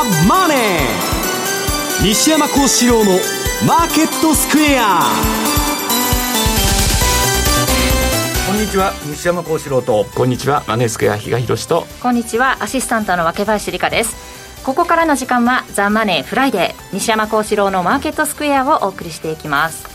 ザ・マネー」西山孝四郎の「マーケットスクエア」こんにちは西山孝四郎と。こんにちはマネースクエア比嘉宏と。こんにちはアシスタントの若林理香です。ここからの時間はザ・マネーフライデー西山孝四郎のマーケットスクエアをお送りしていきます。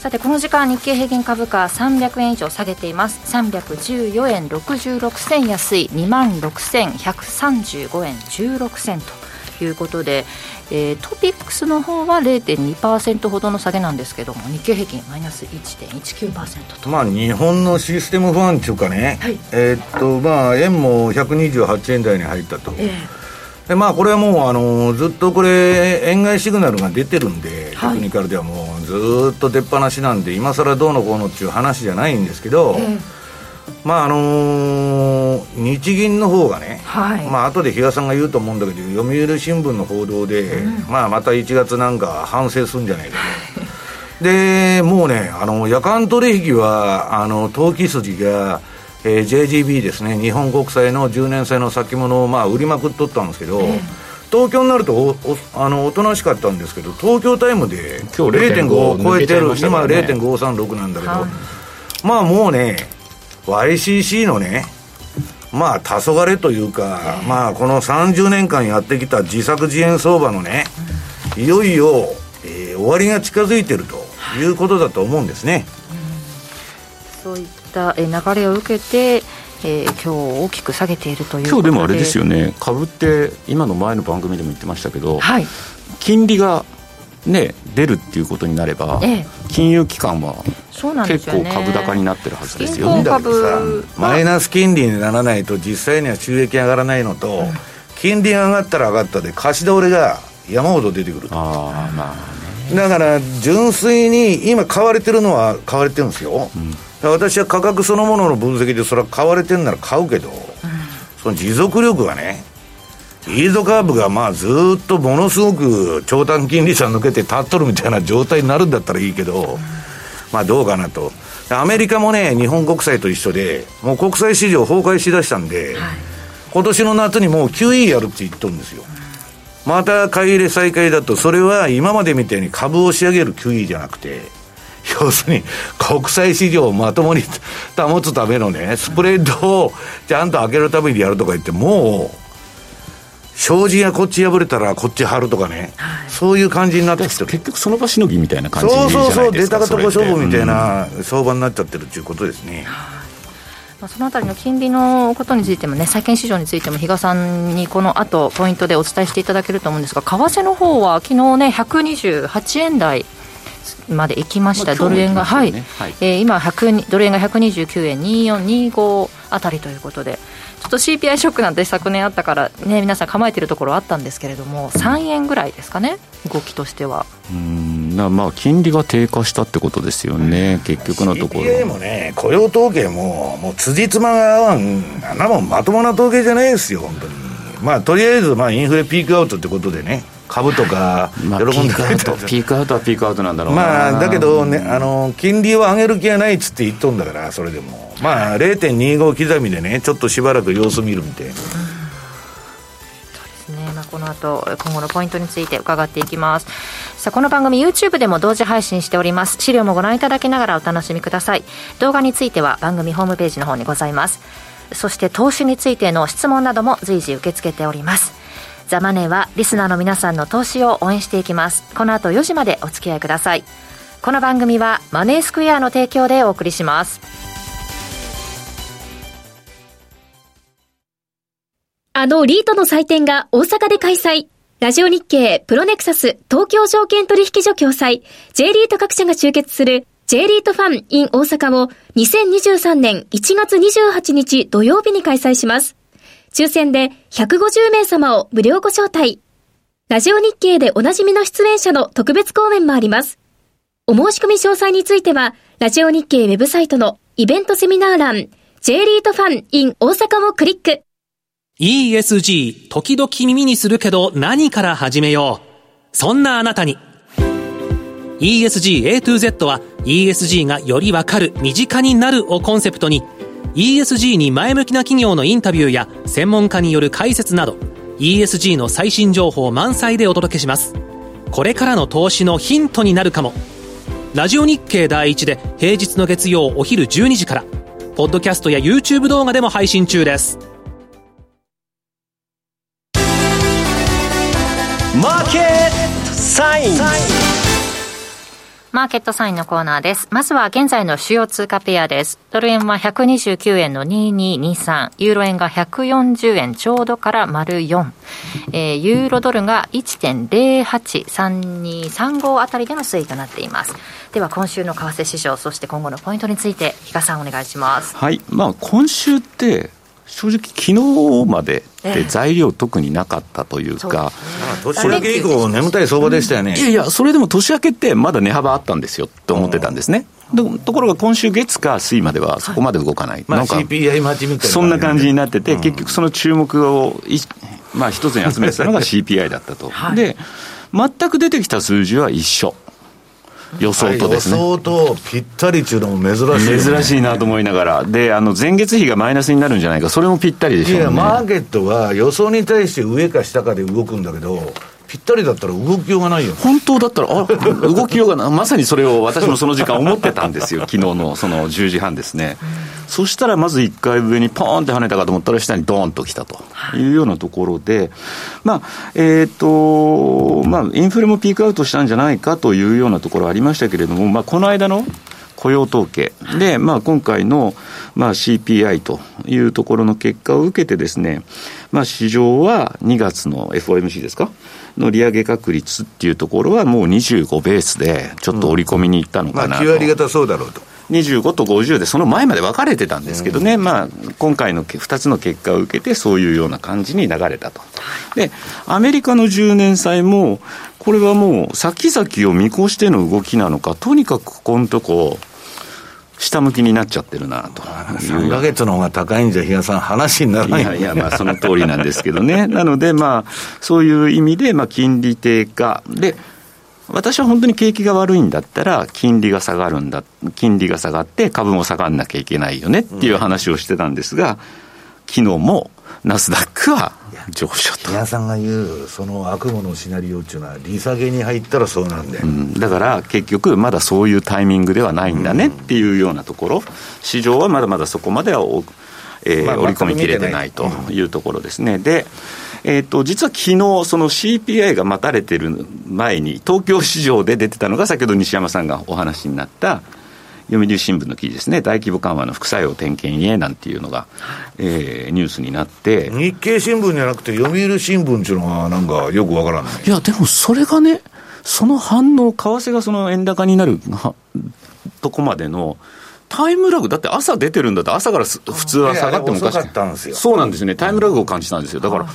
さてこの時間日経平均株価300円以上下げています。314円66銭安い2万6135円16銭ということで、えー、トピックスの方は0.2%ほどの下げなんですけども日経平均マイナス1.19%と。まあ日本のシステム不安っていうかね、はい、えー、っとまあ円も128円台に入ったと、えーでまあ、これはもうあのずっとこれ、円買いシグナルが出てるんで、はい、テクニカルではもうずっと出っ放しなんで、今更どうのこうのっていう話じゃないんですけど、えー、まああのー、日銀の方がね、はい。まあ後で比嘉さんが言うと思うんだけど、読売新聞の報道で、うん、まあ、また1月なんか反省するんじゃないかと。でもうね、あの夜間取引はあの投機筋がえー、JGB ですね、日本国債の10年債の先物をまあ売りまくっとったんですけど、えー、東京になるとおおあのおとなしかったんですけど、東京タイムで0.5を超えてる、ね、今0.536なんだけど、はい、まあもうね、YCC のね、まあ、黄昏というか、まあ、この30年間やってきた自作自演相場のね、いよいよ、えー、終わりが近づいてるとい。うことだと思うんですね。そういった流れを受けて、えー、今日大きく下げているという今日でもあれですよね、株って今の前の番組でも言ってましたけど、はい、金利が、ね、出るっていうことになれば、ええ、金融機関は結構株高になってるはずですよ。ね。マイナス金利にならないと実際には収益上がらないのと、うん、金利が上がったら上がったで貸し倒れが山ほど出てくるあまあ、ね、だから純粋に今買われてるのは買われてるんですよ、うん。私は価格そのものの分析でそれは買われてるなら買うけど、うん、その持続力がねイールドカーブがまあずっとものすごく長短金利差抜けて立っとるみたいな状態になるんだったらいいけど、うん、まあどうかなと。アメリカもね日本国債と一緒でもう国債市場崩壊しだしたんで、はい、今年の夏にもう QE やるって言っとるんですよ、また買い入れ再開だとそれは今までみたいに株を仕上げる QE じゃなくて要するに国際市場をまともに保つためのね、スプレッドをちゃんと開けるためにやるとか言って、もう、障子がこっち破れたらこっち張るとかね、はい、そういう感じになってきてる。結局その場しのぎみたいな感じじゃないですかそうそうそう出たかとこ勝負みたいな相場になっちゃってるっていうことですね、まあ、そのあたりの金利のことについてもね、債券市場についても、比嘉さんにこの後ポイントでお伝えしていただけると思うんですが、為替の方は昨日ね、128円台まで行きました、ドル円が、はい、はい、えー、今ドル円が129円2425あたりということで、ちょっと CPI ショックなんて昨年あったから、ね、皆さん構えてるところあったんですけれども、3円ぐらいですかね、動きとしては。うんまあ金利が低下したってことですよね、結局のところ。CPI もね、雇用統計も、もう辻褄が合わん、あんなもんまともな統計じゃないですよ、本当に。まあ、とりあえず、まあ、インフレピークアウトってことでね、株とか 喜んでくれた、ピークアウトはピークアウトなんだろうまあだけどねあの金利を上げる気はないっつって言っとんだからそれでも。まあ0.25刻みでねちょっとしばらく様子見るみたいな、この後今後のポイントについて伺っていきます。さあこの番組 YouTube でも同時配信しております。資料もご覧いただきながらお楽しみください。動画については番組ホームページの方にございます。そして投資についての質問なども随時受け付けておりますザ・マネーはリスナーの皆さんの投資を応援していきます。この後4時までお付き合いください。この番組はマネースクエアの提供でお送りします。あのリートの祭典が大阪で開催。ラジオ日経プロネクサス東京証券取引所共催。J リート各社が集結する J リートファン in 大阪を2023年1月28日土曜日に開催します。抽選で150名様を無料ご招待。ラジオ日経でおなじみの出演者の特別講演もあります。お申し込み詳細については、ラジオ日経ウェブサイトのイベントセミナー欄、J リートファン in 大阪をクリック。ESG、時々耳にするけど何から始めよう。そんなあなたに。ESG A to Z は ESG がよりわかる、身近になるをコンセプトに ESG に前向きな企業のインタビューや専門家による解説など ESG の最新情報満載でお届けします。これからの投資のヒントになるかも。ラジオ日経第一で平日の月曜お昼12時からポッドキャストや YouTube 動画でも配信中です。マーケットサインマーケットサインのコーナーです。まずは現在の主要通貨ペアです。ドル円は129円の2223、ユーロ円が140円ちょうどから丸4、えー、ユーロドルが1.083235あたりでの推移となっています。では今週の為替市場、そして今後のポイントについて、比嘉さんお願いします。はい。まあ今週って、正直、昨日までで材料特になかったというか、え年明け以降、眠たい相場でしたよね、いやいや、それでも年明けってまだ値幅あったんですよと思ってたんですね。ところが今週月か水まではそこまで動かない、はい、なんか CPI 待ちみたいな、そんな感じになってて、うん、結局その注目をまあ、一つに集めてたのが CPI だったと、はい、で全く出てきた数字は一緒。予想とですね、予想とぴったりっていうのも珍しい、ね、珍しいなと思いながら、であの前月比がマイナスになるんじゃないか、それもぴったりでしょう、ね、いや、マーケットは予想に対して上か下かで動くんだけど、ぴったりだったら動きようがないよ、本当だったら、あ動きようがない、まさにそれを私もその時間思ってたんですよ、昨日のその10時半ですね。そしたらまず1回上にポーンって跳ねたかと思ったら、下にドーンときたというようなところで、まあ、えっ、ー、と、まあ、インフレもピークアウトしたんじゃないかというようなところありましたけれども、まあ、この間の雇用統計で、まあ、今回の、まあ、CPI というところの結果を受けてですね、まあ、市場は2月の FOMC ですか？の利上げ確率っていうところはもう25ベースでちょっと織り込みにいったのかなと、うん、まあ、9割方そうだろうと。25と50で、その前まで分かれてたんですけどね、うん、まあ、今回の2つの結果を受けて、そういうような感じに流れたと。で、アメリカの10年債も、これはもう、先々を見越しての動きなのか、とにかくここのとこ、下向きになっちゃってるなと。3か月の方が高いんじゃ、比嘉さん、話にならない。いやいや、まあ、その通りなんですけどね、なので、まあ、そういう意味で、まあ、金利低下、で、私は本当に景気が悪いんだったら、金利が下がるんだ、金利が下がって株も下がんなきゃいけないよねっていう話をしてたんですが、昨日もナスダックは上昇と。皆さんが言う、その悪夢のシナリオっていうのは、利下げに入ったらそうなんで、うん、だから結局、まだそういうタイミングではないんだねっていうようなところ、市場はまだまだそこまでは、えー、まあ、織り込みきれてないとい。うところですね。でえーと、実は昨日その CPI が待たれてる前に、東京市場で出てたのが、先ほど西山さんがお話になった、読売新聞の記事ですね、大規模緩和の副作用点検へなんていうのが、えー、ニュースになって日経新聞じゃなくて、読売新聞っていうのは、なんかよくわからない。いや、でもそれがね、その反応、為替がその円高になるとこまでの、タイムラグ、だって朝出てるんだって、朝から普通は下がってもおかしく。そうなんですよね、タイムラグを感じたんですよ。だから、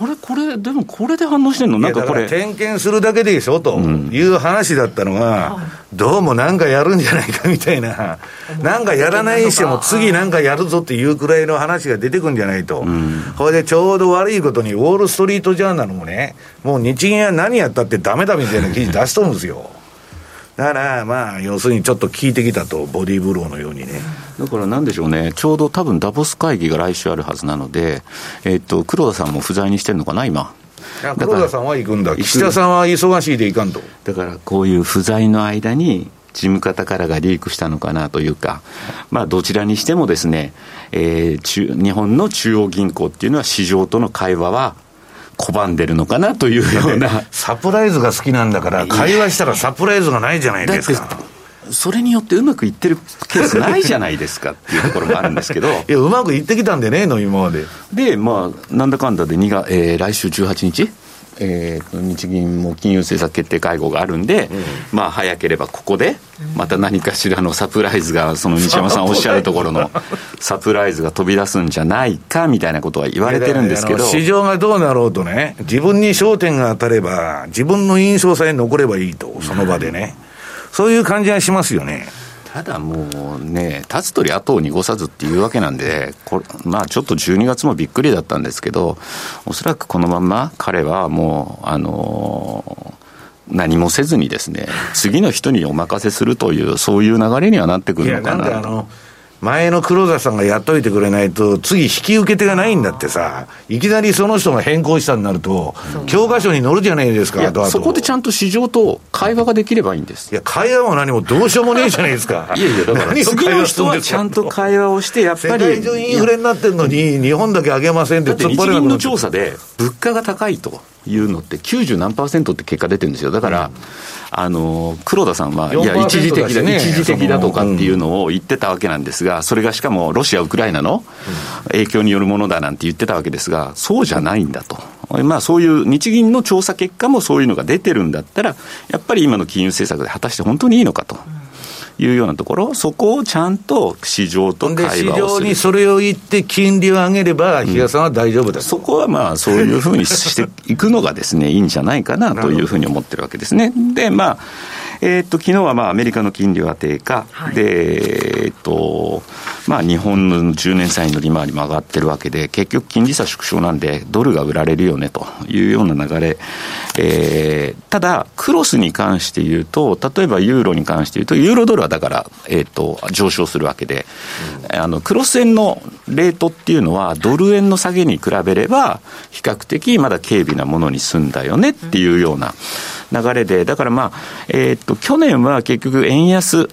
あれ、これ、でもこれで反応してんの、なんかこれ。点検するだけでしょという話だったのが、うん、どうもなんかやるんじゃないかみたいな、なんかやらないにしても、次なんかやるぞっていうくらいの話が出てくるんじゃないと、うん、これでちょうど悪いことに、ウォール・ストリート・ジャーナルもね、もう日銀は何やったってだめだみたいな記事出しとるんですよ。だからまあ、要するにちょっと効いてきたと、ボディーブローのようにね。だからなんでしょうね、ちょうど多分ダボス会議が来週あるはずなので、えっと、黒田さんも不在にしてるのかな、今。黒田さんは行くんだ、岸田さんは忙しいで行かんと。だからこういう不在の間に、事務方からがリークしたのかなというか、まあ、どちらにしてもですね、えー、中日本の中央銀行っていうのは市場との会話は拒んでるのかなというような。サプライズが好きなんだから、会話したらサプライズがないじゃないですか。それによってうまくいってるケースないじゃないですかっていうところもあるんですけど。いや、うまくいってきたんでねえの、今まで。で、まあ、なんだかんだで2が、えー、来週18日？えー、日銀も金融政策決定会合があるんで、うん、まあ早ければここで、また何かしらのサプライズが、その西山さんおっしゃるところの サプライズが飛び出すんじゃないかみたいなことは言われてるんですけど。市場がどうなろうとね、自分に焦点が当たれば、自分の印象さえ残ればいいと、その場でね、そういう感じがしますよね。ただもうね、立つ鳥後を濁さずっていうわけなんで、これまあちょっと12月もびっくりだったんですけど、おそらくこのまま彼はもう、あの何もせずにですね、次の人にお任せするという、そういう流れにはなってくるのかな。な前の黒田さんがやっといてくれないと、次引き受け手がないんだってさ、いきなりその人が変更したになると、教科書に載るじゃないですか、そこでちゃんと市場と会話ができればいいんです。いや、会話も何もどうしようもねえじゃないですか。いやいや、だから次の人はちゃんと会話をして、やっぱり。世界中インフレになってるのに、日本だけ上げませんって突っ張れなくなの調査で、物価が高いというのって、90何パーセントって結果出てるんですよ。だから、うんあの黒田さんは、いや、一時的だ、ね、一時的だとかっていうのを言ってたわけなんですが、それがしかもロシア、ウクライナの影響によるものだなんて言ってたわけですが、そうじゃないんだと。まあ、そういう日銀の調査結果もそういうのが出てるんだったら、やっぱり今の金融政策で果たして本当にいいのかと。いうようなところ、そこをちゃんと市場と会話をする。市場にそれを言って、金利を上げれば、比嘉さんは大丈夫だ、うん、そこはまあ、そういうふうにしていくのがですね、いいんじゃないかなというふうに思ってるわけですね。で、まあ、えー、っと昨日はまあアメリカの金利は低下、はい、で、えー、っとまあ、日本の10年債の利回りも上がってるわけで、結局、金利差縮小なんで、ドルが売られるよねというような流れ、えー、ただ、クロスに関して言うと、例えばユーロに関して言うと、ユーロドルはだから、えー、っと上昇するわけで、うん、あのクロス円のレートっていうのは、ドル円の下げに比べれば、比較的まだ軽微なものに済んだよねっていうような。流れで、だからまあ、えー、っと、去年は結局円安っ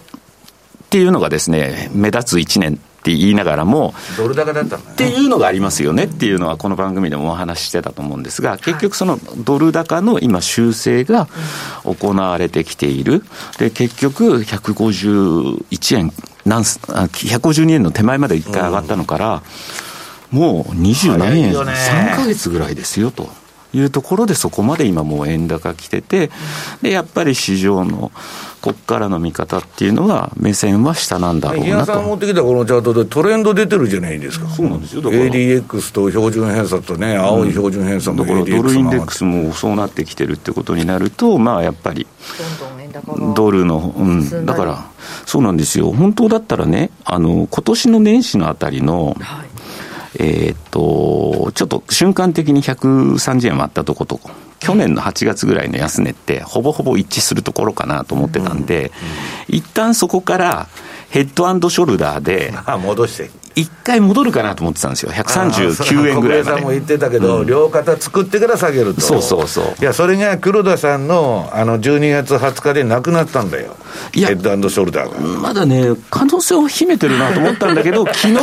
ていうのがですね、目立つ1年って言いながらも、ドル高だったっていうのがありますよねっていうのは、この番組でもお話ししてたと思うんですが、結局、そのドル高の今、修正が行われてきている、で結局、151円、なん152円の手前まで1回上がったのから、もう20何円、3か月ぐらいですよと。いうところで、そこまで今もう円高来てて、で、やっぱり市場の、ここからの見方っていうのは、目線は下なんだろうなと。さん持ってきたこのチャートでトレンド出てるじゃないですか。そうなんですよ。ADX と標準偏差とね、青い標準偏差のだからドルインデックスもそうなってきてるってことになると、まあやっぱり、ドルの、うん、だから、そうなんですよ。本当だったらね、あの、今年の年始のあたりの、はいえー、っと、ちょっと瞬間的に130円割ったとこと、去年の8月ぐらいの安値って、ほぼほぼ一致するところかなと思ってたんで、うんうん、一旦そこからヘッドショルダーで、戻して。一回戻るかなと思ってたんですよ、139円ぐらいまで。さんも言ってたけど、うん、両肩作ってから下げると。そうそうそう。いや、それが黒田さんのあの12月20日でなくなったんだよ、ヘッドショルダーが。まだね、可能性を秘めてるなと思ったんだけど、昨日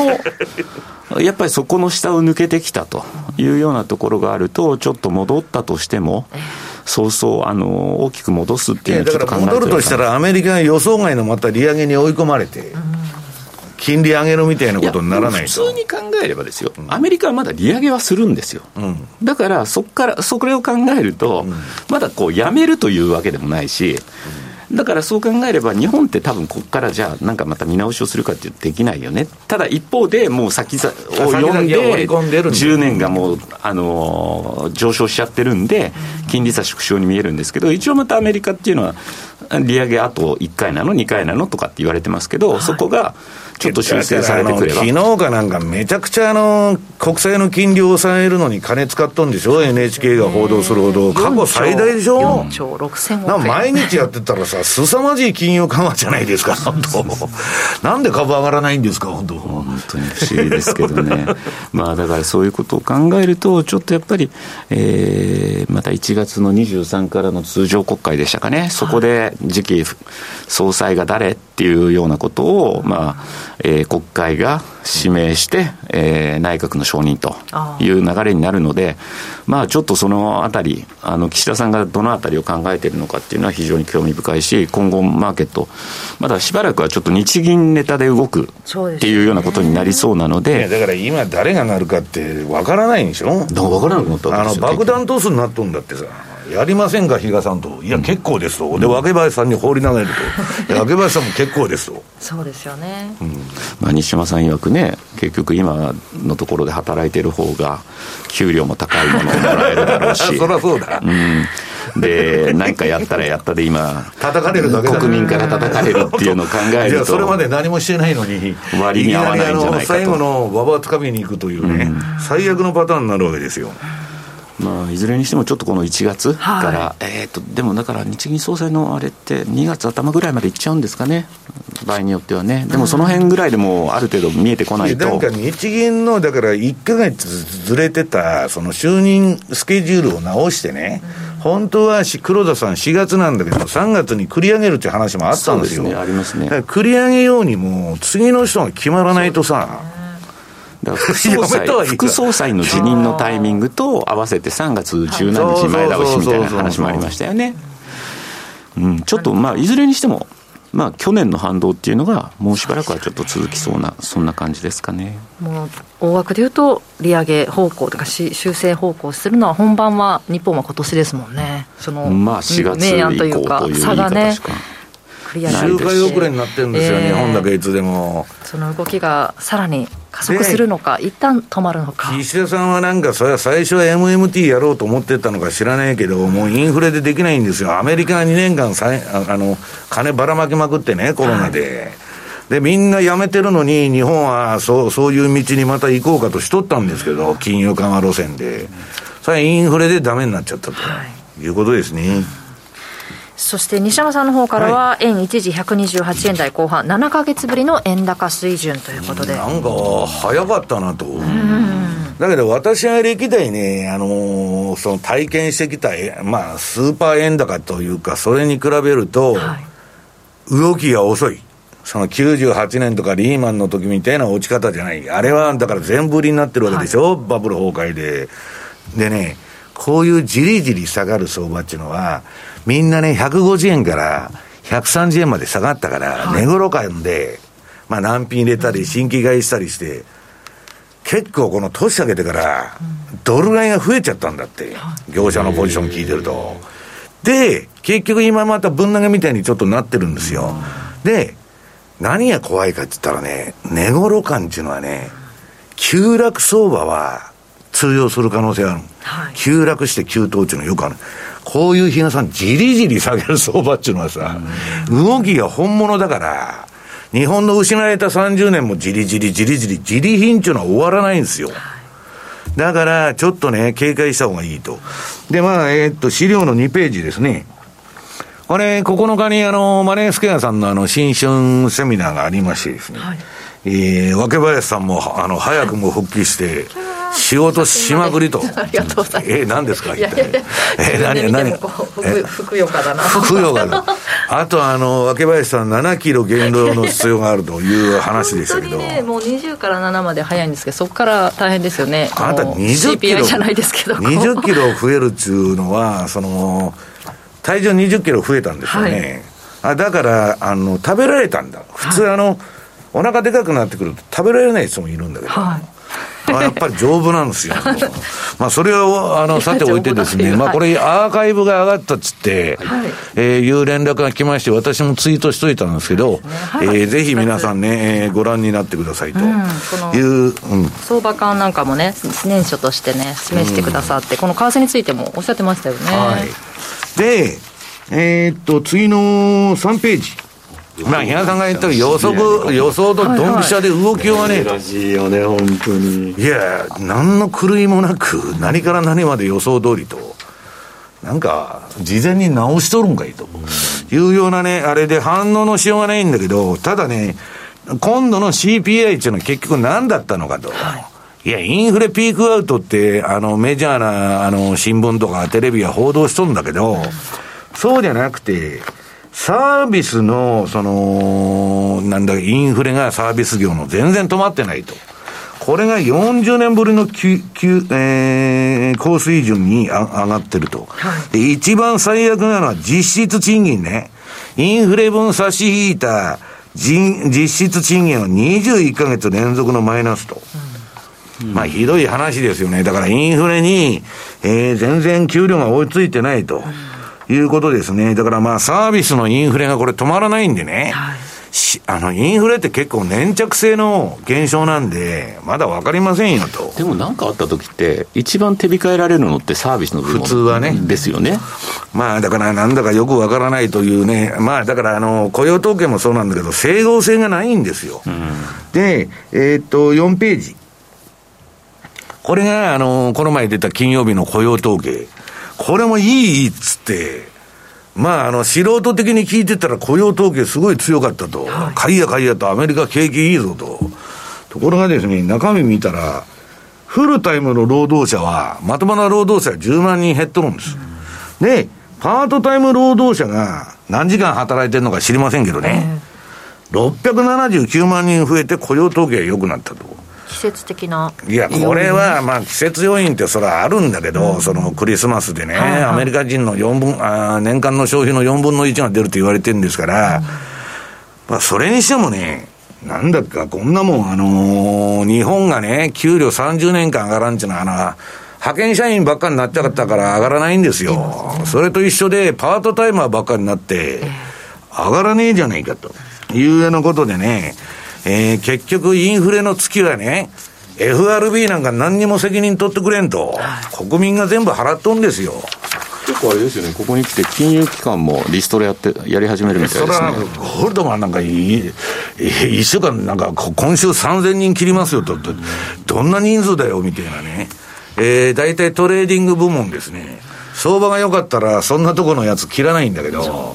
やっぱりそこの下を抜けてきたというようなところがあると、ちょっと戻ったとしても、そうそうあの大きく戻すっていうのはちょっと考えて戻るとしたら、アメリカが予想外のまた利上げに追い込まれて。金利上げるみたいなことにならない普通に考えればですよ、アメリカはまだ利上げはするんですよ、うん、だからそこから、それを考えると、うん、まだこうやめるというわけでもないし、だからそう考えれば、日本って多分ここからじゃあ、なんかまた見直しをするかってできないよね、ただ一方で、もう先を読んで、10年がもう、あの上昇しちゃってるんで、金利差縮小に見えるんですけど、一応またアメリカっていうのは、利上げあと1回なの、2回なのとかって言われてますけど、そこが。ちょっと修正されてくれば。昨日かなんか、めちゃくちゃあの国債の金利を抑えるのに金使っとんでしょ、NHK が報道するほど、過去最大でしょ、4兆6000億毎日やってたらさ、凄まじい金融緩和じゃないですか、本当、なんで株上がらないんですか、本当。本当に不思議ですけどね、まあだからそういうことを考えると、ちょっとやっぱり、えー、また1月の23からの通常国会でしたかね、そこで次期総裁が誰っていうようなことを、まあ、えー、国会が指名して、えー、内閣の承認という流れになるので、まあ、ちょっとそのあたり、あの岸田さんがどのあたりを考えているのかっていうのは非常に興味深いし、今後、マーケット、まだしばらくはちょっと日銀ネタで動くっていうようなことになりそうなので、だから今、誰がなるかって分からないんでしょ、だから分からなくなったあの爆弾トスになっとんだってさ。やりませんか、比嘉さんと、いや、結構ですと、で、若林さんに放り投げると、若林さんも結構ですと。そうですよね、うん。まあ、西山さん曰くね、結局、今のところで働いてる方が、給料も高いものをもらえるだろうし、そりゃそうだ。うん。で、何かやったらやったで今、叩かれるだけ国民から叩かれるっていうのを考えると、それまで何もしてないのに、割に合わないんじゃないかと。最後の馬場つかみに行くというね、うん、最悪のパターンになるわけですよ。まあ、いずれにしてもちょっとこの1月から、はい、えーと、でもだから日銀総裁のあれって2月頭ぐらいまでいっちゃうんですかね。場合によってはね。でもその辺ぐらいでもある程度見えてこないと、なんか日銀のだから1か月ずれてたその就任スケジュールを直してね、本当は黒田さん4月なんだけど3月に繰り上げるっていう話もあったんですよ。すね、ありますね。繰り上げようにも次の人が決まらないとさ、副総裁副総裁の辞任のタイミングと合わせて3月17日前倒しみたいな話もありましたよね。うん、ちょっとまあいずれにしてもまあ、去年の反動っていうのが、もうしばらくはちょっと続きそうな、そんな感じですかねもう大枠でいうと、利上げ方向とか修正方向するのは、本番は日本は今年ですもんね、そのまあ4月以降というか、差がね。周回遅れになってるんですよ、えー、日本だけいつでも。その動きがさらに加速するのか、一旦止まるのか岸田さんはなんか、それは最初は MMT やろうと思ってたのか知らないけど、もうインフレでできないんですよ、アメリカが2年間さあの、金ばらまきまくってね、コロナで。はいで、みんな辞めてるのに、日本はそうそういう道にまた行こうかとしとったんですけど、金融緩和路線で。それはインフレでダメになっちゃったと、いうことですね。そして西山さんの方からは、円一時128円台後半、7か月ぶりの円高水準ということで。なんか、早かったなと。だけど私は歴代ね、あのー、その体験してきた、まあ、スーパー円高というか、それに比べると、動きが遅い。その98年とかリーマンの時みたいな落ち方じゃない。あれは、だから全振りになってるわけでしょ、はい、バブル崩壊で。でね、こういうじりじり下がる相場っていうのは、みんなね、150円から130円まで下がったから、値頃感で、まあ難品入れたり、新規買いしたりして、結構この年明けてから、ドル買いが増えちゃったんだって、業者のポジション聞いてると。で、結局今またぶん投げみたいにちょっとなってるんですよ。で、何が怖いかって言ったらね、値頃感っていうのはね、急落相場は通用する可能性がある。はい、急落して急騰っていうのはよくある。こういう日野さん、じりじり下げる相場っていうのはさ、動きが本物だから、日本の失われた30年もじりじりじりじり、じり品っていうのは終わらないんですよ。だから、ちょっとね、警戒した方がいいと。で、まあ、えー、っと、資料の2ページですね。これ、9日にあの、マネースケアさんのあの、新春セミナーがありましてですね。はい、えー、若林さんも、あの、早くも復帰して、仕事しまくりと。ありがとうございます。え何ですか？一体。え何、何ふくよかだな。ふくよかだ。あと、あの、若林さん、7キロ減量の必要があるという話でしたけど。ね、もう20から7まで早いんですけど、そこから大変ですよね。あなた20キロ。じゃないですけど。20キロ増えるっていうのは、その、体重20キロ増えたんですよね。はい、あだから、あの、食べられたんだ。普通、あの、お腹でかくなってくると食べられない人もいるんだけど。はいあやっぱり丈夫なんですよ。まあ、それを、あの、さておいてですね、まあ、これ、アーカイブが上がったっつって、はい、えー、いう連絡が来まして、私もツイートしといたんですけど、はい、えー、ぜひ皆さんね、えー、ご覧になってくださいと。いう、うん、相場感なんかもね、年初としてね、示してくださって、この為替についてもおっしゃってましたよね。はい、で、えー、っと、次の3ページ。まあ、比嘉さんが言った予測、予想とドンピシャで動きはね、らしいよね、本当に。いや、何の狂いもなく、何から何まで予想通りと、なんか、事前に直しとるんかいと、いうようなね、あれで反応のしようがないんだけど、ただね、今度の CPI っていうのは結局何だったのかと。はい。いや、インフレピークアウトって、あの、メジャーな、あの、新聞とかテレビは報道しとるんだけど、そうじゃなくて、サービスの、その、なんだ、インフレがサービス業の全然止まってないと。これが40年ぶりの急、急、えー、高水準に上がってると。で、一番最悪なのは実質賃金ね。インフレ分差し引いた実質賃金は21ヶ月連続のマイナスと。うん、まあ、ひどい話ですよね。だからインフレに、えー、全然給料が追いついてないと。うんいうことですね。だからまあサービスのインフレがこれ止まらないんでね。はいあの、インフレって結構粘着性の現象なんで、まだ分かりませんよと。でも何かあった時って、一番手控えられるのってサービスの部分普通はね。ですよね。まあだからなんだかよく分からないというね、まあだからあの、雇用統計もそうなんだけど、整合性がないんですよ。うん、で、えー、っと、4ページ。これが、あの、この前出た金曜日の雇用統計。これもいいっつって、まあ、あの、素人的に聞いてたら雇用統計すごい強かったと。はい、買いや買いやとアメリカ景気いいぞと。ところがですね、中身見たら、フルタイムの労働者は、まともな労働者は10万人減っとるんです。うん、で、パートタイム労働者が何時間働いてるのか知りませんけどね、えー、679万人増えて雇用統計が良くなったと。季節的な。いや、これは、まあ、季節要因ってそれはあるんだけど、うん、そのクリスマスでね、はいはい、アメリカ人の4分あ、年間の消費の4分の1が出ると言われてるんですから、うん、まあ、それにしてもね、なんだっか、こんなもん、あのー、日本がね、給料30年間上がらんっていうのは、あの、派遣社員ばっかりになっちゃったから上がらないんですよ。それと一緒で、パートタイマーばっかりになって、上がらねえじゃないかというようなことでね、えー、結局インフレの月はね、FRB なんか何にも責任取ってくれんと、国民が全部払っとんですよ。結構あれですよね、ここに来て金融機関もリストラやってやり始めるみたいですね。ゴールドマンなんかい一週間なんか今週3000人切りますよと、どんな人数だよみたいなね。えー、大体トレーディング部門ですね。相場が良かったらそんなとこのやつ切らないんだけど。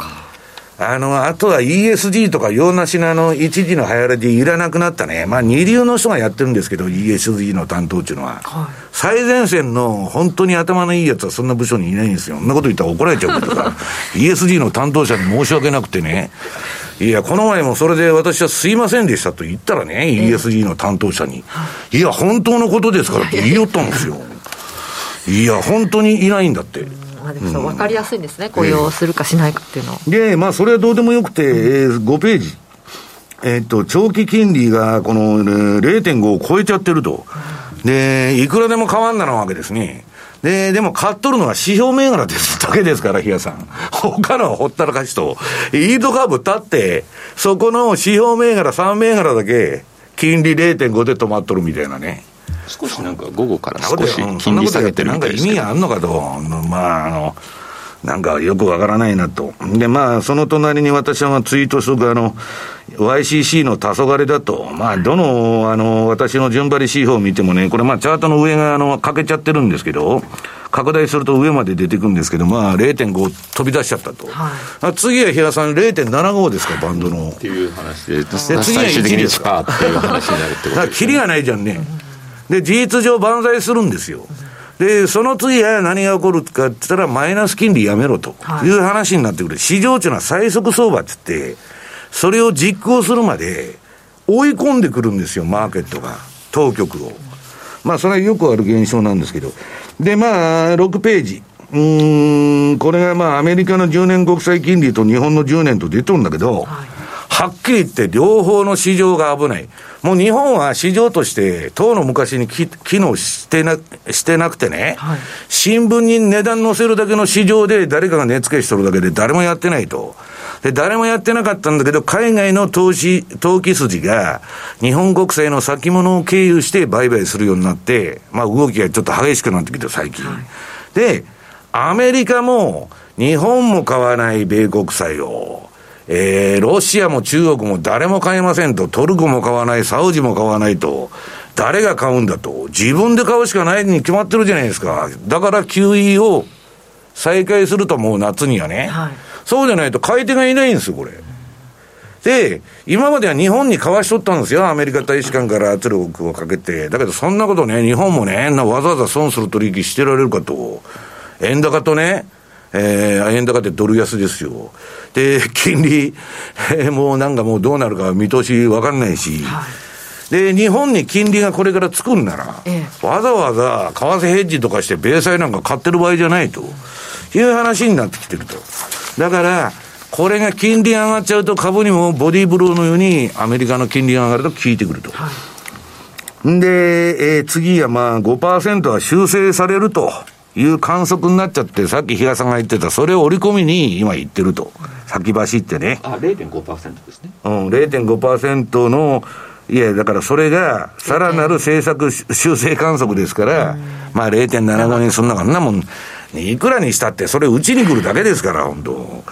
あの、あとは ESG とか用無しのあの、一時の流行りでいらなくなったね。まあ、二流の人がやってるんですけど、ESG の担当っていうのは。はい、最前線の本当に頭のいいやつはそんな部署にいないんですよ。そんなこと言ったら怒られちゃうことか ESG の担当者に申し訳なくてね。いや、この前もそれで私はすいませんでしたと言ったらね、ESG の担当者に。いや、本当のことですからって言いよったんですよ。いや、本当にいないんだって。まあ、でもそう分かりやすいんですね、雇用するかしないかっていうの。で、まあ、それはどうでもよくて、えー、5ページ。えっと、長期金利がこの、0.5を超えちゃってると。で、いくらでも変わんなのわけですね。で、でも買っとるのは指標銘柄ですだけですから、比嘉さん。他のはほったらかしと、イードカーブ立って、そこの指標銘柄3銘柄だけ、金利0.5で止まっとるみたいなね。少しなんか午後から少し金利下げてるみたいですけどなんか意味あんのかと、まあ、あの、なんかよくわからないなと。で、まあ、その隣に私はツイートするあの、YCC の黄昏だと。まあ、どの、あの、私の順張り指標を見てもね、これまあ、チャートの上が、あの、欠けちゃってるんですけど、拡大すると上まで出てくるんですけど、まあ、0.5飛び出しちゃったと。はい、次は比嘉さん0.75ですか、バンドの。っていう話で、で次は1ですかっていう話になるってことです、ね。だから、キリがないじゃんね。で、事実上万歳するんですよ。で、その次は何が起こるかって言ったら、マイナス金利やめろという話になってくる。市場っていうのは最速相場って言って、それを実行するまで追い込んでくるんですよ、マーケットが。当局を。まあ、それはよくある現象なんですけど。で、まあ、6ページ。うん、これがまあ、アメリカの10年国債金利と日本の10年と出てるんだけど、はいはっきり言って両方の市場が危ない。もう日本は市場として、当の昔に機能してなしてなくてね、はい、新聞に値段載せるだけの市場で誰かが値付けしとるだけで誰もやってないと。で、誰もやってなかったんだけど、海外の投資、投機筋が、日本国債の先物を経由して売買するようになって、まあ動きがちょっと激しくなってきて、最近。はい、で、アメリカも、日本も買わない米国債を、えー、ロシアも中国も誰も買えませんと、トルコも買わない、サウジも買わないと、誰が買うんだと、自分で買うしかないに決まってるじゃないですか。だから QE を再開するともう夏にはね、はい、そうじゃないと買い手がいないんですよ、これ。で、今までは日本に買わしとったんですよ、アメリカ大使館から圧力をかけて。だけどそんなことね、日本もね、わざわざ損する取引してられるかと。円高とね、えー、円高でドル安ですよ。で、金利、えー、もうなんかもうどうなるか見通しわかんないし、はい、で、日本に金利がこれからつくんなら、ええ、わざわざ為替ヘッジとかして米債なんか買ってる場合じゃないという話になってきてると。だから、これが金利上がっちゃうと株にもボディーブローのようにアメリカの金利が上がると効いてくると。はい、で、えー、次はまあ5%は修正されると。いう観測になっちゃって、さっき比嘉さんが言ってた、それを織り込みに今言ってると。先走ってね。あ、0.5%ですね。うん、0.5%の、いや、だからそれが、さらなる政策修正観測ですから、まあ0.75にすんなかんなもん、いくらにしたって、それうちに来るだけですから、本当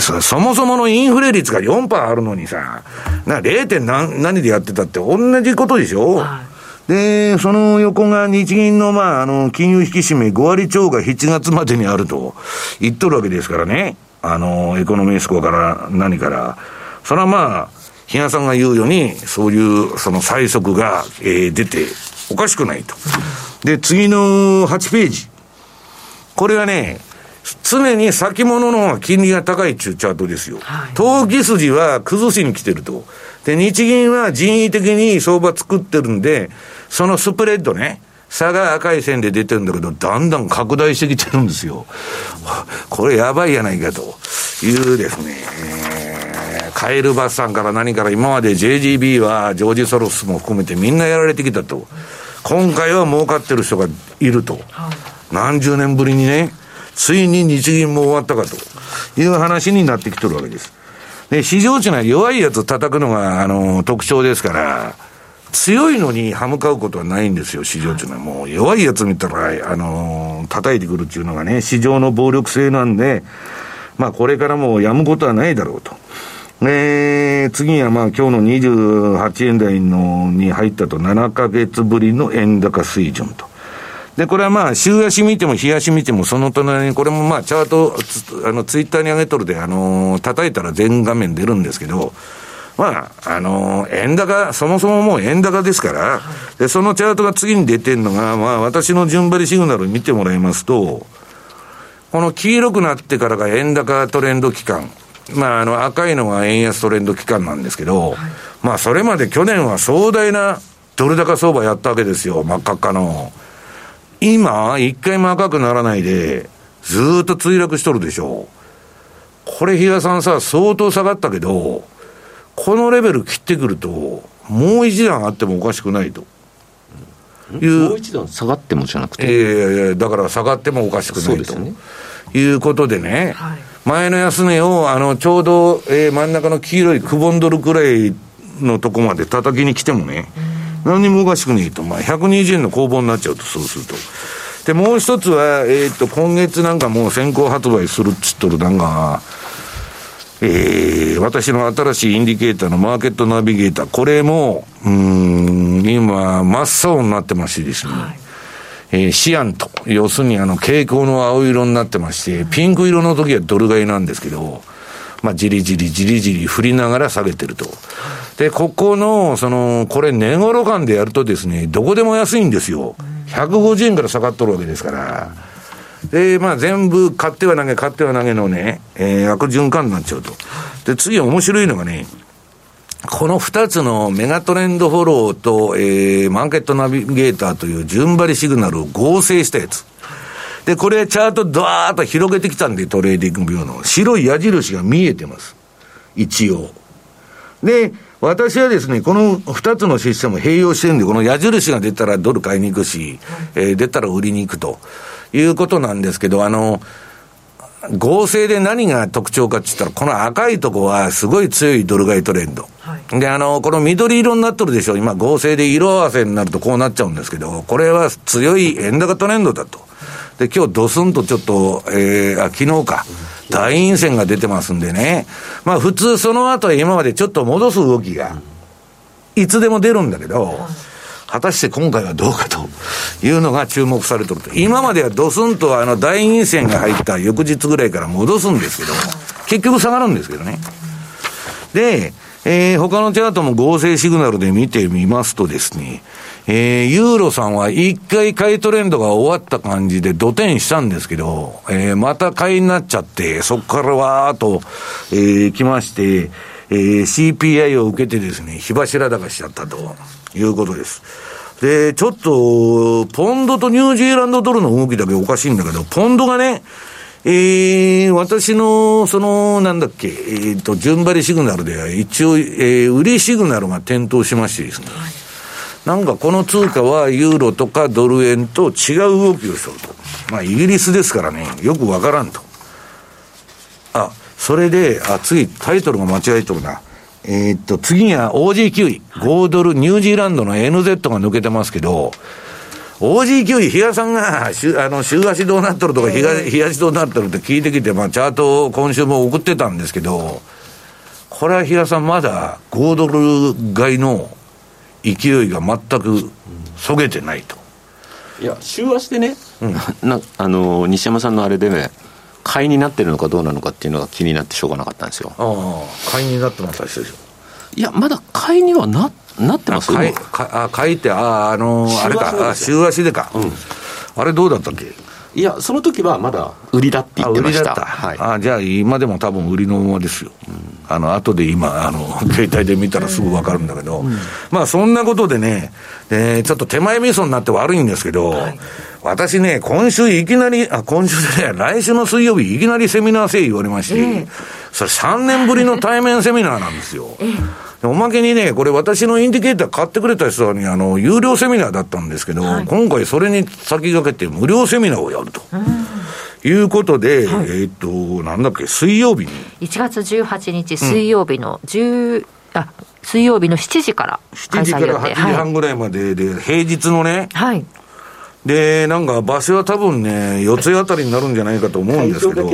そそもそものインフレ率が4%あるのにさ、な 0. 何何でやってたって同じことでしょ、はいで、その横が日銀の、まあ、あの、金融引き締め5割超が7月までにあると言っとるわけですからね。あの、エコノミースコアから何から。それはまあ、比嘉さんが言うように、そういうその最速が、えー、出ておかしくないと。で、次の8ページ。これはね、常に先物の金利が高いっていうチャートですよ。はい、投機筋は崩しに来てると。で、日銀は人為的に相場作ってるんで、そのスプレッドね、差が赤い線で出てるんだけど、だんだん拡大してきてるんですよ。これやばいやないかというですね、カエルバスさんから何から今まで JGB はジョージ・ソロスも含めてみんなやられてきたと。今回は儲かってる人がいると。何十年ぶりにね、ついに日銀も終わったかという話になってきてるわけです。で、市場値は弱いやつ叩くのが、あの、特徴ですから、強いのに歯向かうことはないんですよ、市場っていうのは。もう弱いやつ見たら、あのー、叩いてくるっていうのがね、市場の暴力性なんで、まあこれからもやむことはないだろうと。で、次はまあ今日の28円台のに入ったと7ヶ月ぶりの円高水準と。で、これはまあ、週足見ても日足見ても、その隣に、これもまあ、チャート、あの、ツイッターに上げとるで、あのー、叩いたら全画面出るんですけど、まあ、あの、円高、そもそももう円高ですから、で、そのチャートが次に出てるのが、まあ、私の順張りシグナル見てもらいますと、この黄色くなってからが円高トレンド期間。まあ、あの、赤いのが円安トレンド期間なんですけど、はい、まあ、それまで去年は壮大なドル高相場やったわけですよ、真っ赤っかの。今、一回も赤くならないで、ずっと墜落しとるでしょ。これ、比嘉さんさ、相当下がったけど、このレベル切ってくると、もう一段あってもおかしくないと。いうもう一段下がってもじゃなくて？いやいやだから下がってもおかしくないと、ね、いうことでね、はい、前の安値をあのちょうど、えー、真ん中の黄色いくぼんどるくらいのとこまで叩きに来てもね、何にもおかしくねえと、まあ、120円の攻防になっちゃうと、そうすると。で、もう一つは、えー、っと、今月なんかもう先行発売するっつっとるなんか、えー、私の新しいインディケーターのマーケットナビゲーター、これも、うん、今、真っ青になってましてですね、はい、えー、シアンと、要するにあの、蛍光の青色になってまして、ピンク色の時はドル買いなんですけど、まあ、じりじりじりじり振りながら下げてると。で、ここの、その、これ、値頃感でやるとですね、どこでも安いんですよ。150円から下がっとるわけですから。で、まあ全部買っては投げ、買っては投げのね、えー、悪循環になっちゃうと。で、次面白いのがね、この二つのメガトレンドフォローと、えー、マーケットナビゲーターという順張りシグナルを合成したやつ。で、これチャートドワーッと広げてきたんで、トレーディングビューの白い矢印が見えてます。一応。で、私はですね、この二つのシステムを併用してるんで、この矢印が出たらドル買いに行くし、えー、出たら売りに行くと。いうことなんですけど、あの、合成で何が特徴かって言ったら、この赤いとこはすごい強いドル買いトレンド。はい、で、あの、この緑色になっとるでしょ。今合成で色合わせになるとこうなっちゃうんですけど、これは強い円高トレンドだと。で、今日ドスンとちょっと、えー、あ、昨日か。大陰線が出てますんでね。まあ普通その後今までちょっと戻す動きが、いつでも出るんだけど、果たして今回はどうかというのが注目されてると。今まではドスンとあの大陰線が入った翌日ぐらいから戻すんですけど、結局下がるんですけどね。で、えー、他のチャートも合成シグナルで見てみますとですね、えー、ユーロさんは一回買いトレンドが終わった感じで土点したんですけど、えー、また買いになっちゃって、そこからわーっと、えー、来まして、えー、CPI を受けてですね、火柱高しちゃったと。いうことです。で、ちょっと、ポンドとニュージーランドドルの動きだけおかしいんだけど、ポンドがね、えー、私の、その、なんだっけ、えっ、ー、と、順張りシグナルでは一応、えー、売りシグナルが点灯しましてですね、はい、なんかこの通貨はユーロとかドル円と違う動きをしようと。まあ、イギリスですからね、よくわからんと。あ、それで、あ、次、タイトルが間違えとるな。えー、っと、次が OG9 位、5ドル、ニュージーランドの NZ が抜けてますけど、OG9 位、比嘉さんが、あの、週足どうなっとるとか、日日足どうなっとるって聞いてきて、まあ、チャートを今週も送ってたんですけど、これは比嘉さんまだ5ドル買いの勢いが全くそげてないと。いや、週足でね、うん、なあの西山さんのあれでね、買いになってるのかどうなのかっていうのが気になってしょうがなかったんですよ。ああ、買いになってますでしょ。いや、まだ買いにはななってます？買いあ買いって、ああ、あのー、あれか、週足でか、うん、あれどうだったっけ？いや、その時はまだ売りだって言ってました。あ、売りだった。はい、あじゃあ、今でも多分売りのままですよ。うん、あの、後で今、あの、携帯で見たらすぐ分かるんだけど、うん、まあ、そんなことでね、えー、ちょっと手前味噌になって悪いんですけど、はい、私ね、今週いきなり、あ、今週で、ね、来週の水曜日、いきなりセミナーせい言われまして、えー、それ3年ぶりの対面セミナーなんですよ。えーおまけにね、これ私のインディケーター買ってくれた人に、あの、有料セミナーだったんですけど、はい、今回それに先駆けて無料セミナーをやると。いうことで、はい、えっ、と、なんだっけ、水曜日に。1月18日水曜日の10、うん、あ、水曜日の7時から7時から8時半ぐらいまでで、はい、平日のね、はい。で、なんか場所は多分ね、四つあたりになるんじゃないかと思うんですけど、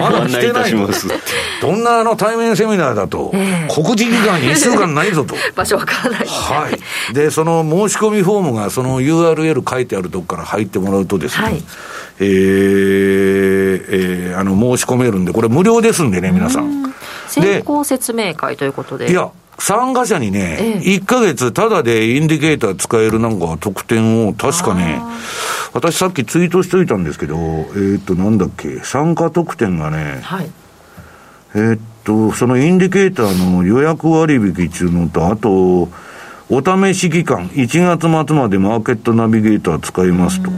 まだ来てない どんなあの対面セミナーだと、えー、告示期間2週間ないぞと。場所わからない、はい。で、その申し込みフォームが、その URL 書いてあるとこから入ってもらうとですね、はい、えー、えー、あの、申し込めるんで、これ無料ですんでね、皆さん。先行説明会ということで。いや、参加者にね、ええ、1ヶ月ただでインディケーター使えるなんか特典を確かね、私さっきツイートしといたんですけど、えー、っと、なんだっけ、参加特典がね、はい、えー、っと、そのインディケーターの予約割引っていうのと、あと、お試し期間、1月末までマーケットナビゲーター使いますと。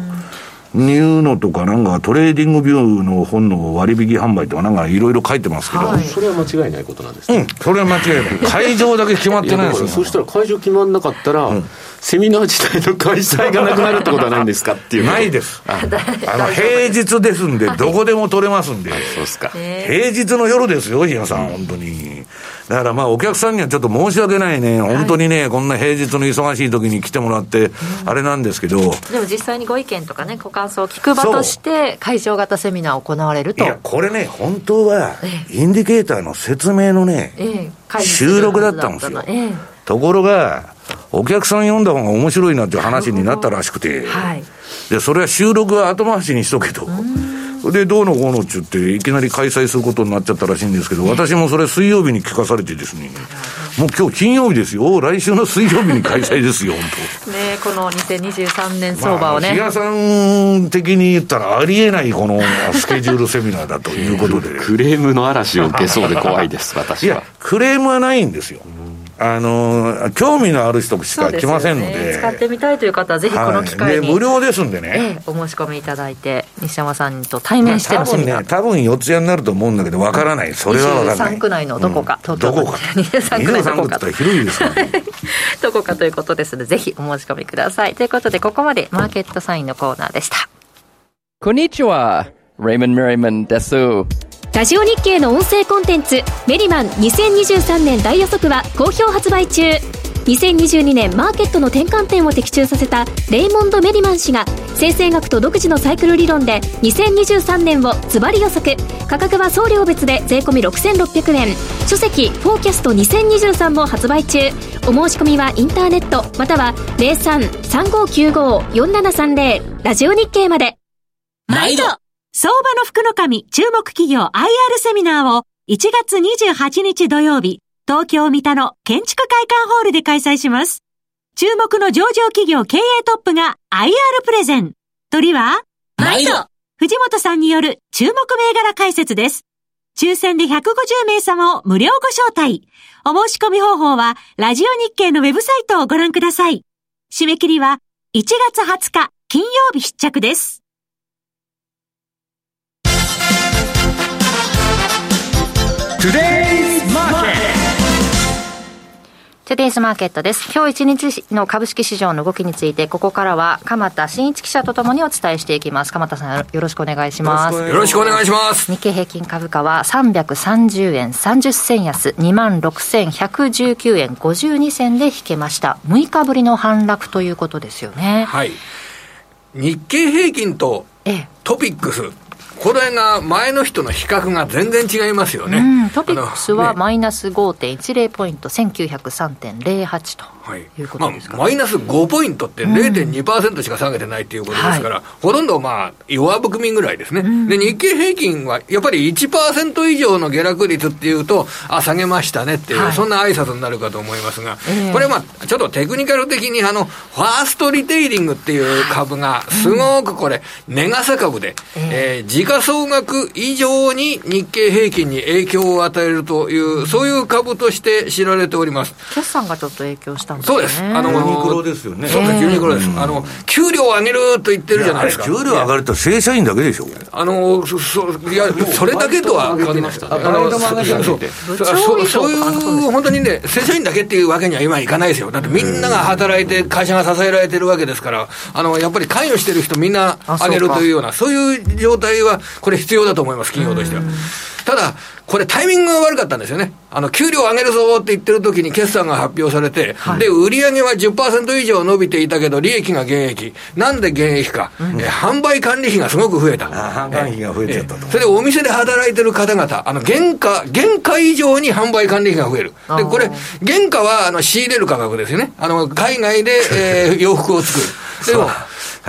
いうのとか、なんかトレーディングビューの本の割引販売とか、なんかいろいろ書いてますけど、はい、それは間違いないことなんですね。うん、それは間違いない。会場だけ決まってないですよ。そしたら会場決まんなかったら、うんセミナー自体の開催がなくなるってことはないんですかっていう。ないです。あの、平日ですんで、どこでも取れますんで。そうですか。平日の夜ですよ、日野さん、本当に。だからまあ、お客さんにはちょっと申し訳ないね、本当にね、こんな平日の忙しい時に来てもらって、あれなんですけど。でも実際にご意見とかね、ご感想を聞く場として、会場型セミナー行われると。いや、これね、本当は、インディケーターの説明のね、収録だったんですよ。ところが、お客さん読んだ方が面白いなっていう話になったらしくて、はい、でそれは収録は後回しにしとけと。で、どうのこうのっちゅって、いきなり開催することになっちゃったらしいんですけど、私もそれ水曜日に聞かされてですね、もう今日金曜日ですよ、来週の水曜日に開催ですよ、本当。ねこの2023年相場をね。比嘉、さん的に言ったらありえないこのスケジュールセミナーだということで。クレームの嵐を受けそうで怖いです、私は。いや、クレームはないんですよ。あの興味のある人しか来ませんので、ね、使ってみたいという方は、ぜひこの機会に、はい、無料ですんでね、ええ、お申し込みいただいて、西山さんと対面してのセミナー、まあ、多分ね、多分四谷になると思うんだけど、わからない、それはわからない。23区内のどこか、うん、どこか、23区内どこか。と、広いですかね、どこかということですので、ぜひお申し込みください。ということで、ここまでマーケットサインのコーナーでした。こんにちは、レイモン・メリマンです。ラジオ日経の音声コンテンツメリマン2023年大予測は好評発売中。2022年マーケットの転換点を的中させたレイモンド・メリマン氏が先生学と独自のサイクル理論で2023年をズバリ予測。価格は送料別で税込6600円。書籍「フォーキャスト2023」も発売中。お申し込みはインターネットまたは0335954730ラジオ日経まで。毎度。相場の福の神注目企業 IR セミナーを1月28日土曜日、東京三田の建築会館ホールで開催します。注目の上場企業経営トップが IR プレゼン。鳥は？毎度藤本さんによる注目銘柄解説です。抽選で150名様を無料ご招待。お申し込み方法は、ラジオ日経のウェブサイトをご覧ください。締め切りは、1月20日、金曜日必着です。Today's Market トゥデイズマーケットです。今日一日の株式市場の動きについて、ここからは鎌田新一記者とともにお伝えしていきます。鎌田さん、よろしくお願いします。よろしくお願いします。日経平均株価は330円30銭安、26,119円52銭で引けました。6日ぶりの反落ということですよね。はい。日経平均とトピックス、ええこれが前の人の比較が全然違いますよね、トピックスはマイナス5.10ポイント、1903.08と。い。うことですか、まあ、マイナス5ポイントって0.2%しか下げてないっていうことですから、うんはい、ほとんどまあ弱含みぐらいですね、うん、で日経平均はやっぱり1%以上の下落率っていうと、あ、下げましたねっていう、はい、そんな挨拶になるかと思いますが、えー、これまあちょっとテクニカル的にあのファーストリテイリングっていう株がすごくこれ、値傘株で、えー、時価総額以上に日経平均に影響を与えるという、そういう株として知られております。決算がちょっと影響したんですね。そうです。あの、ユニクロですよね。そうです、ユニクロです。あの、給料上げると言ってるじゃないですか。給料上がると正社員だけでしょあの、そ、そ、いや、それだけとは。あの、そうそういう、本当にね、正社員だけっていうわけには今いかないですよ。だってみんなが働いて、会社が支えられてるわけですから、あの、やっぱり関与してる人みんな上げるというような、そういう状態は、これ必要だと思います、企業としては。ただ、これタイミングが悪かったんですよね。あの、給料上げるぞって言ってる時に決算が発表されて、はい、で、売上は10%以上伸びていたけど、利益が減益。なんで減益か。うん、え販売管理費がすごく増えた。販売費が増えちゃったと。それでお店で働いてる方々、あの、原価、原価以上に販売管理費が増える。で、これ、原価は、あの、仕入れる価格ですよね。あの、海外で、えー、洋服を作る。でも、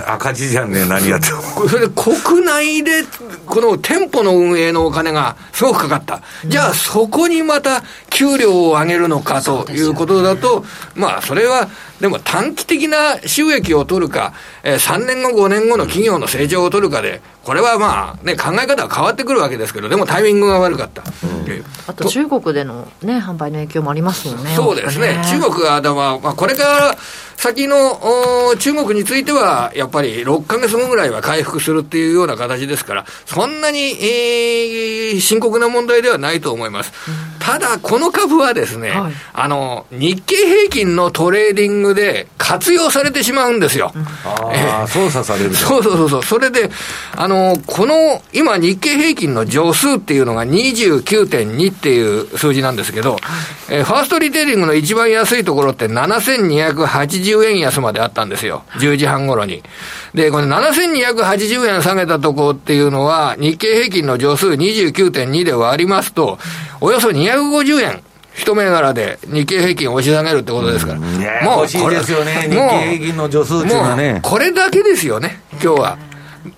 赤字じゃんね、何やっても。それで国内で、この店舗の運営のお金がすごくかかった。じゃあ、そこにまた給料を上げるのかということだと、まあ、それは、でも短期的な収益を取るか、えー、3年後、5年後の企業の成長を取るかで、これはまあ、ね、考え方は変わってくるわけですけど、でもタイミングが悪かった。うん、あと中国での、ね、販売の影響もありますもんね。そうですね。ね中国は、まあ、これから先の中国については、やっぱり6か月後ぐらいは回復するっていうような形ですから、そんなに、えー、深刻な問題ではないと思います。うん、ただ、この株はですね、はい、あの、日経平均のトレーディングで活用されてしまうんですよ。うん、ああ、操作されるそうそうそう。それで、あの、この、今日経平均の除数っていうのが29.2っていう数字なんですけど、えー、ファーストリテイリングの一番安いところって7280円安まであったんですよ。10時半頃に。で、この7280円下げたところっていうのは、日経平均の上数29.2で割りますと、およそ250円。一銘柄で日経平均を押し下げるってことですから。もう、これですよね。日経平均の助数っていうのはね。これだけですよね、今日は。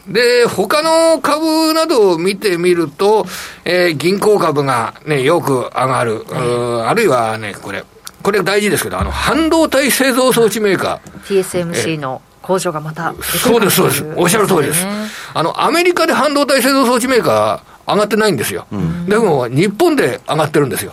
で、他の株などを見てみると、えー、銀行株がね、よく上がる。うあるいはね、これ、これ大事ですけど、あの、半導体製造装置メーカー。TSMC の工場がまたそうです、そうです。おっしゃる通りです。あの、アメリカで半導体製造装置メーカー、上がってないんですよ、うん、でも日本で上がってるんですよ、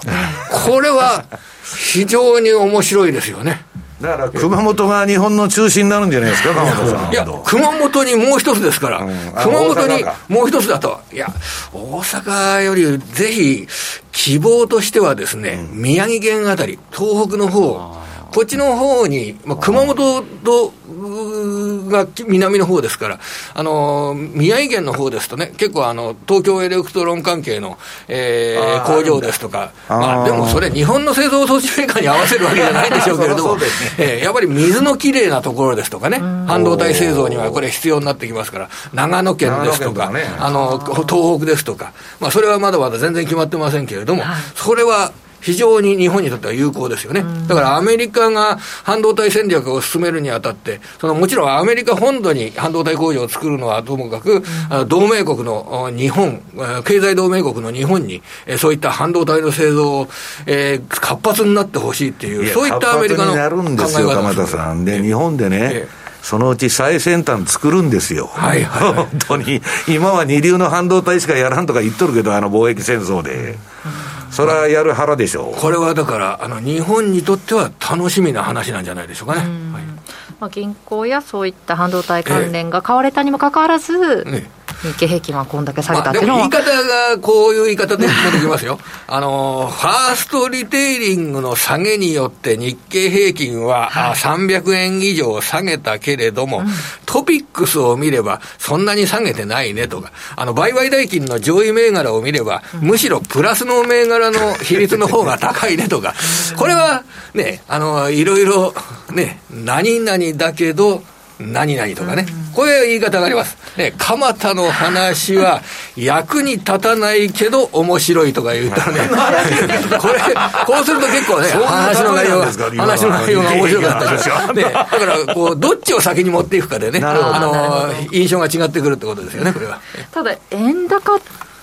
これは非常に面白いですよね。だから熊本が日本の中心になるんじゃないですか、鎌本さん。いや、熊本にもう一つですから、うん、熊本にもう一つだと、いや、大阪よりぜひ、希望としてはですね、うん、宮城県あたり、東北の方こっちの方に、まあ、熊本とが南の方ですから、あの宮城県の方ですとね、結構あの東京エレクトロン関係の、えー、工場ですとか、まあ、でもそれ、日本の製造装置メーカーに合わせるわけじゃないんでしょうけれども、ね。えー、やっぱり水のきれいなところですとかね、半導体製造にはこれ、必要になってきますから、長野県ですとか、ね、あの東北ですとか、まあ、それはまだまだ全然決まってませんけれども、それは非常に日本にとっては有効ですよね。だからアメリカが半導体戦略を進めるにあたって、そのもちろんアメリカ本土に半導体工場を作るのはともかく、同盟国の日本、経済同盟国の日本に、そういった半導体の製造を、えー、活発になってほしいっていう、そういったアメリカの考え方なるんですよ、鎌田さん。で、日本でね、ええそのうち最先端作るんですよ。はいはい、はい、本当に。今は二流の半導体しかやらんとか言っとるけど、あの貿易戦争で。それはやる腹でしょう。これはだから、あの、日本にとっては楽しみな話なんじゃないでしょうかね。はい、まあ、銀行やそういった半導体関連が買われたにもかかわらず、ええ日経平均はこんだけ下げたっていうのは、まあ、言い方がこういう言い方でもできますよ。あのファーストリテイリングの下げによって日経平均は、はい、300円以上下げたけれども、うん、トピックスを見ればそんなに下げてないねとかあの売買代金の上位銘柄を見れば、うん、むしろプラスの銘柄の比率の方が高いねとかこれはねあのいろいろね何々だけど何々とかね、こういう言い方があります。ね、蒲田の話は 役に立たないけど面白いとか言ったらね、これ、こうすると結構ね、話の内容が、話の内容が面白かったり。しね、だから、こう、どっちを先に持っていくかでね、あの、印象が違ってくるってことですよね、これは。ただ、円高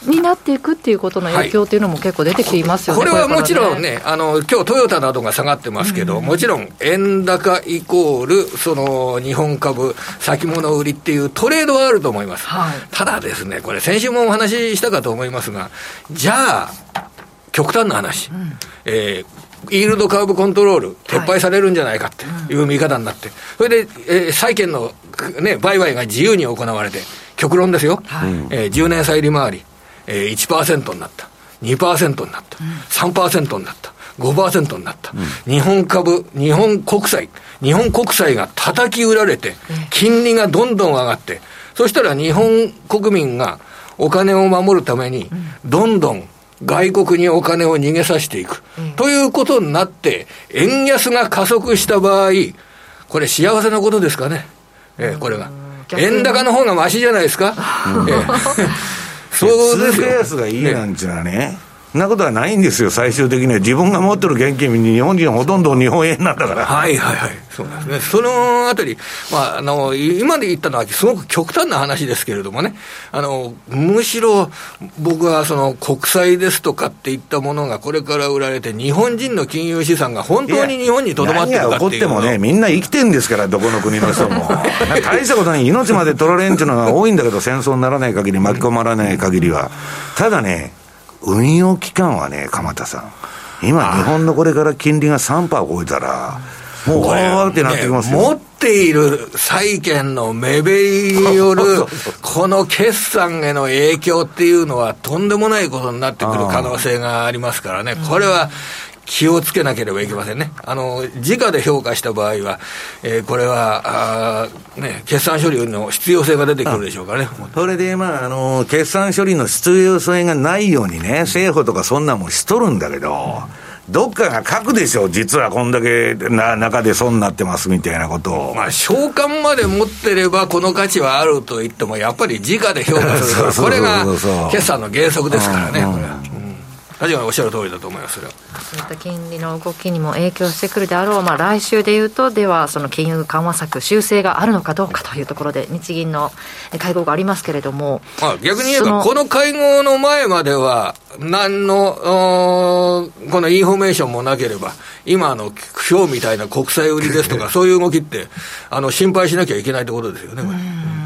になっていくっていうことの影響っていうのも結構出てきていますよね、はい、これはもちろんね、あの今日トヨタなどが下がってますけど、うん、もちろん円高イコール、その日本株、先物売りっていうトレードはあると思います、はい、ただですね、これ、先週もお話ししたかと思いますが、じゃあ、極端な話、うん、えーイールドカーブコントロール、撤廃されるんじゃないかってい。う見方になって、それで、えー、債券の、ね、売買が自由に行われて、極論ですよ、はい、えー、10年債利回り、えー、1%になった、2%になった、うん、3%になった。5%になった、うん、日本株、日本国債、日本国債が叩き売られて、金利がどんどん上がって、そしたら日本国民がお金を守るために、どんどん外国にお金を逃げさせていく、うん、ということになって、円安が加速した場合、これ、幸せなことですかね、えー、これが。円高の方がましじゃないですか？えーそうですよ。安がいいなんちゅうのはね？ねそんなことはないんですよ、最終的には。自分が持ってる現金に日本人はほとんど日本円なんだから。はいはいはい。そうですね。そのあたり、まあ、あの、今で言ったのはすごく極端な話ですけれどもね、あの、むしろ僕はその国債ですとかっていったものがこれから売られて、日本人の金融資産が本当に日本にとどまってるかっていう。起こってもね、みんな生きてんですから、どこの国の人も。大したことない、命まで取られんっていうのが多いんだけど、戦争にならない限り、巻き込まれない限りは。ただね、運用期間はね、鎌田さん、今、日本のこれから金利が3%超えたら、もうってなってきますよ、ね、持っている債券の目減りによる、この決算への影響っていうのは、とんでもないことになってくる可能性がありますからね、これは気をつけなければいけませんね。あの、直で評価した場合は、えー、これは、あね、決算処理の必要性が出てくるでしょうかね。それで、まあ、あの、決算処理の必要性がないようにね、政府とかそんなもんしとるんだけど、どっかが書くでしょう、実はこんだけな中で損になってますみたいなことを。まあ、償還まで持ってれば、この価値はあると言っても、やっぱり直で評価するこれが決算の原則ですからね、これは。田島おっしゃる通りだと思いますそそういった金利の動きにも影響してくるであろう、まあ、来週でいうと、では、その金融緩和策、修正があるのかどうかというところで、日銀の会合がありますけれども、まあ、逆に言えば、この会合の前までは、何のこのインフォメーションもなければ、今の今日みたいな国債売りですとか、そういう動きって、あの心配しなきゃいけないってことですよね、これ。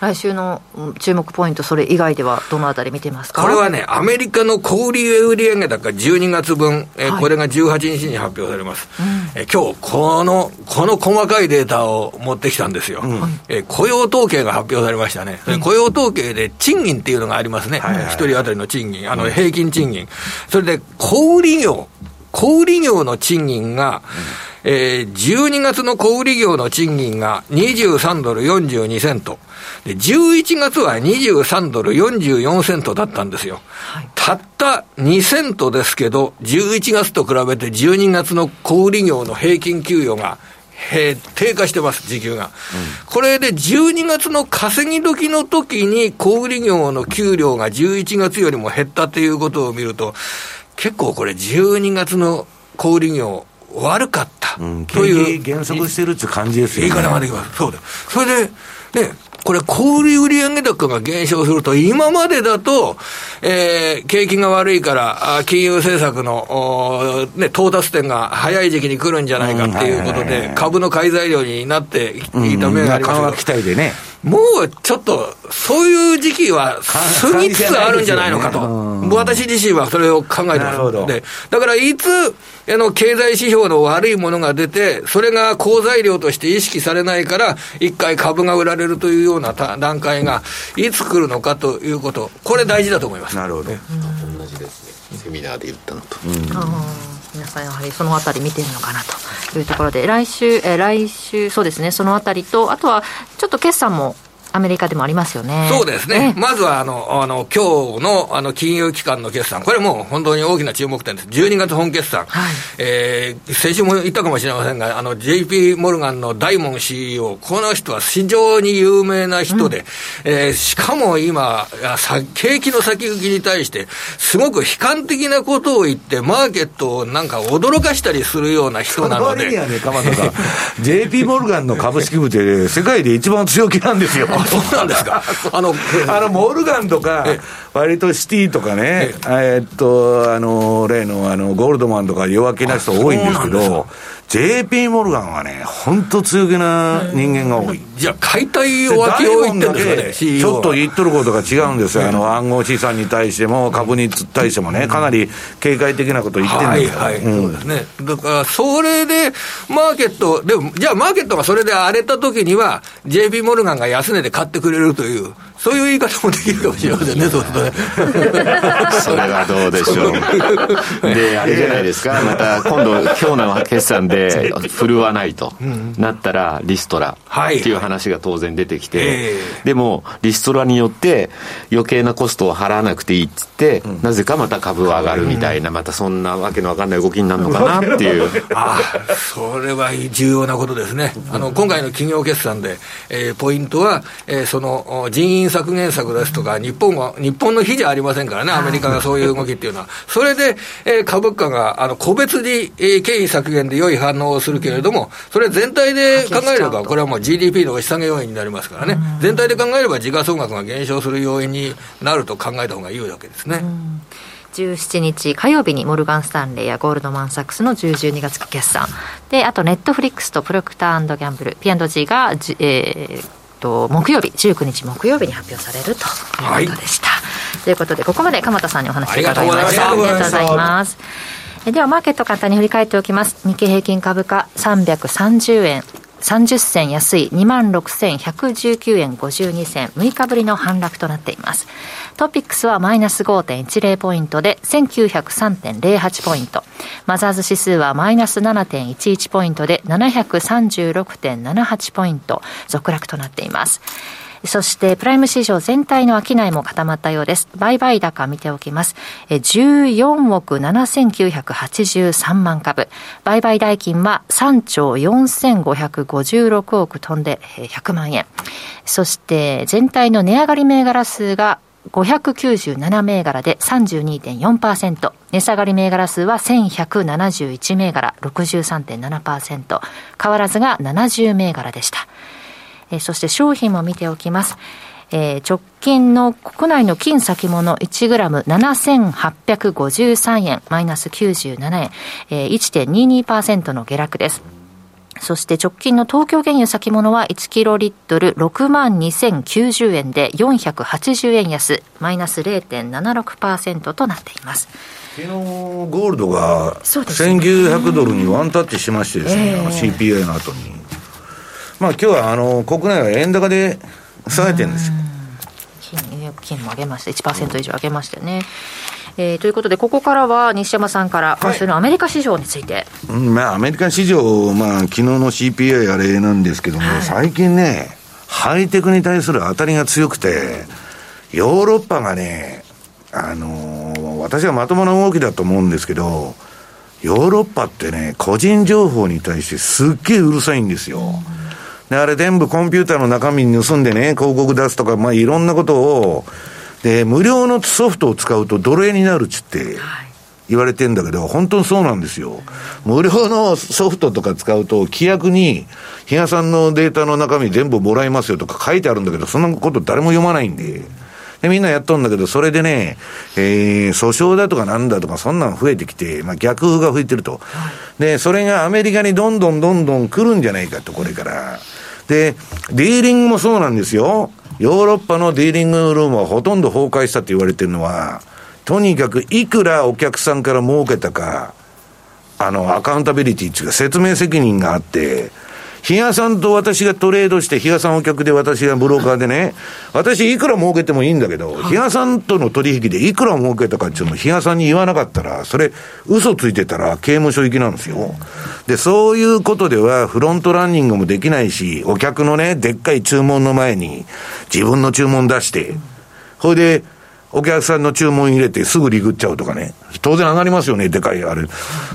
来週の注目ポイント、それ以外ではどのあたり見てますか？これはね、アメリカの小売売上高12月分、えーこれが18日に発表されます。うん、えー、今日、この、この細かいデータを持ってきたんですよ。うん、えー、雇用統計が発表されましたね。うん、雇用統計で賃金っていうのがありますね。一、はい、人当たりの賃金、あの、平均賃金。それで、小売業、小売業の賃金が、えー、12月の小売業の賃金が23ドル42セント。で、11月は23ドル44セントだったんですよ。はい、たった2セントですけど、11月と比べて12月の小売業の平均給与が低下してます、時給が、うん、これで12月の稼ぎ時の時に小売業の給料が11月よりも減ったということを見ると、結構これ12月の小売業悪かった、うん、という。減速してるって感じですよね。言い方まできます。そうだ。それで、ね、これ、小売売上高が減少すると、今までだと、えー、景気が悪いから、金融政策の、ね、到達点が早い時期に来るんじゃないかっていうことで、株の買い材料になっていた面がありますけど、うんね、もうちょっと、そういう時期は過ぎつつあるんじゃないのかと、私自身はそれを考えてますで。だからいつあの経済指標の悪いものが出て、それが好材料として意識されないから、一回株が売られるというような段階がいつ来るのかということ、これ大事だと思います。なるほど、同じですね、セミナーで言ったのと。皆さんやはりそのあたり見てるのかなというところで、来週、え来週、そうですね、そのあたりと、あとはちょっと決算もアメリカでもありますよね。そうですね。まずは、あの、あの、今日の、あの、金融機関の決算。これもう本当に大きな注目点です。12月本決算。はい、えー、先週も言ったかもしれませんが、あの、JP モルガンのダイモン CEO、この人は非常に有名な人で、うん、えー、しかも今、景気の先行きに対して、すごく悲観的なことを言って、マーケットをなんか驚かしたりするような人なので。そのね、鎌田さん。JP モルガンの株式部って世界で一番強気なんですよ。そうなんですか。あの、あの、モルガンとか、割とシティとかね、えっと、あの、例の、あの、ゴールドマンとか弱気な人多いんですけど、JP モルガンはね、本当強気な人間が多い。じゃあ、解体を分けを言ってんですかね、ちょっと言っとることが違うんですよ。あの、暗号資産に対しても、株に対してもね、かなり警戒的なこと言ってるんですよ。はい、はい、そうですね。だから、それで、マーケット、でも、じゃあ、マーケットがそれで荒れた時には、JP モルガンが安値で買ってくれるという、そういう言い方もできるかもしれませんね、そうするとね。それはどうでしょう。で、あれじゃないですか、また今度、今日の決算で、振るわないとなったら、リストラっていう話が当然出てきて、でも、リストラによって余計なコストを払わなくていいっつって、なぜかまた株は上がるみたいな、またそんなわけのわかんない動きになるのかなっていう。ああ、それは重要なことですね。あの、今回の企業決算で、えー、ポイントは、えー、その人員削減策ですとか、日本は、日本の比じゃありませんからね、アメリカがそういう動きっていうのは。それで、えー、株価が、あの、個別に、えー、経費削減で良い反応をするけれども、それ全体で考えれば、これはもう GDP の押し下げ要因になりますからね、全体で考えれば時価総額が減少する要因になると考えた方がいいわけですね。17日火曜日にモルガン・スタンレーやゴールドマン・サックスの10、12月期決算。であとネットフリックスとプロクターギャンブル。P&G が、えー、と木曜日19日木曜日に発表されるということでした、はい、ということでここまで鎌田さんにお話伺いました。ありがとうございます。ではマーケット簡単に振り返っておきます。日経平均株価330円。30銭安い26,119円52銭。6日ぶりの反落となっていますトピックスはマイナス5.10ポイントで1903.08ポイントマザーズ指数はマイナス7.11ポイントで736.78ポイント続落となっていますそしてプライム市場全体の商いも固まったようです。売買高見ておきます。14億7983万株。売買代金は3兆4556億飛んで100万円。そして全体の値上がり銘柄数が597銘柄で32.4%。値下がり銘柄数は1171銘柄63.7%。変わらずが70銘柄でした。えー、そして商品も見ておきます。えー、直近の国内の金先物1グラム7853円、マイナス97円、えー、1.22%の下落です。そして直近の東京原油先物は1キロリットル6万2090円で480円安、マイナス0.76%となっています。昨日ゴールドが1900ドルにワンタッチしましてですね、えー、CPI の後に。まあ今日はあの国内は円高で下げてるんですよ。金金も上げました、1%以上上げましたね。えー、ということで、ここからは西山さんから、今週のアメリカ市場について。うん、まあ、アメリカ市場、まあ、昨日の CPI あれなんですけども、はい、最近ね、ハイテクに対する当たりが強くて、ヨーロッパがね、あのー、私はまともな動きだと思うんですけど、ヨーロッパってね、個人情報に対してすっげえうるさいんですよ。うんで、あれ全部コンピューターの中身に盗んでね、広告出すとか、まあいろんなことを、で、無料のソフトを使うと奴隷になるっつって、言われてんだけど、本当にそうなんですよ。無料のソフトとか使うと、規約に、比嘉さんのデータの中身全部もらいますよとか書いてあるんだけど、そんなこと誰も読まないんで。で、みんなやっとんだけど、それでね、えー、訴訟だとかなんだとか、そんなん増えてきて、まあ逆風が吹いてると。で、それがアメリカにどんどんどんどん来るんじゃないかと、これから。で、ディーリングもそうなんですよ。ヨーロッパのディーリングルームはほとんど崩壊したって言われてるのは、とにかくいくらお客さんから儲けたか、あの、アカウンタビリティっていうか説明責任があって、比嘉さんと私がトレードして、比嘉さんお客で私がブローカーでね、私いくら儲けてもいいんだけど、比嘉さんとの取引でいくら儲けたかっていうのを比嘉さんに言わなかったら、それ、嘘ついてたら刑務所行きなんですよ。で、そういうことではフロントランニングもできないし、お客のね、でっかい注文の前に自分の注文出して、ほいで、お客さんの注文入れてすぐリグっちゃうとかね。当然上がりますよね、でかいあれ。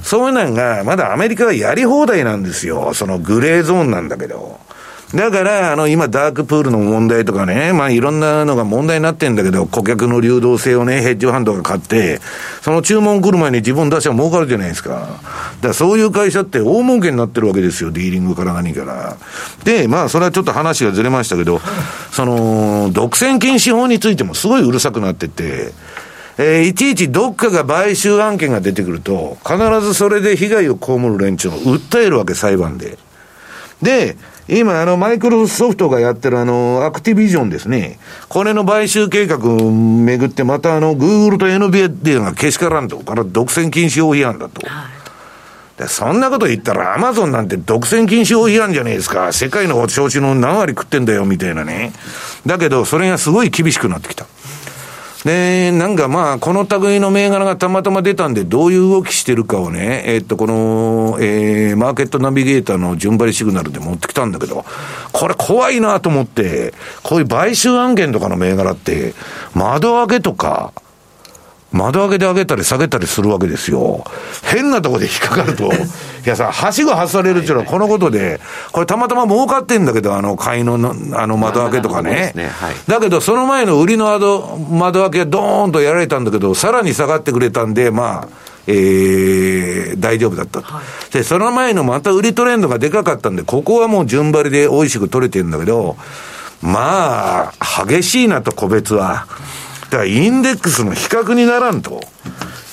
そういうのが、まだアメリカはやり放題なんですよ。そのグレーゾーンなんだけど。だから、あの、今、ダークプールの問題とかね、まあ、いろんなのが問題になってんだけど、顧客の流動性をね、ヘッジファンドが買って、その注文来る前に自分出しゃ儲かるじゃないですか。だからそういう会社って大儲けになってるわけですよ、ディーリングから何から。で、まあ、それはちょっと話がずれましたけど、その、独占禁止法についてもすごいうるさくなってて、えー、いちいちどっかが買収案件が出てくると、必ずそれで被害を被る連中を訴えるわけ、裁判で。で、今、あの、マイクロソフトがやってるあの、アクティビジョンですね。これの買収計画めぐって、またあの、グーグルと NVIDIA がけしからんと、から独占禁止法違反だと。でそんなこと言ったら、アマゾンなんて独占禁止法違反じゃねえですか。世界の消費の何割食ってんだよ、みたいなね。だけど、それがすごい厳しくなってきた。で、なんかまあ、この類の銘柄がたまたま出たんで、どういう動きしてるかをね、えー、っと、この、えー、マーケットナビゲーターの順張りシグナルで持ってきたんだけど、これ怖いなと思って、こういう買収案件とかの銘柄って、窓開けとか、窓開けで上げたり下げたりするわけですよ。変なとこで引っかかると、いやさ、はしご外されるっていうのはこのことで、これたまたま儲かってんだけど、あの、買いのあの窓開けとかね。ねはい、だけど、その前の売りの窓窓開けドーンとやられたんだけど、さらに下がってくれたんで、まあ、えー、大丈夫だったと、はい、で、その前のまた売りトレンドがでかかったんで、ここはもう順張りで美味しく取れてるんだけど、まあ、激しいなと、個別は。だからインデックスの比較にならんと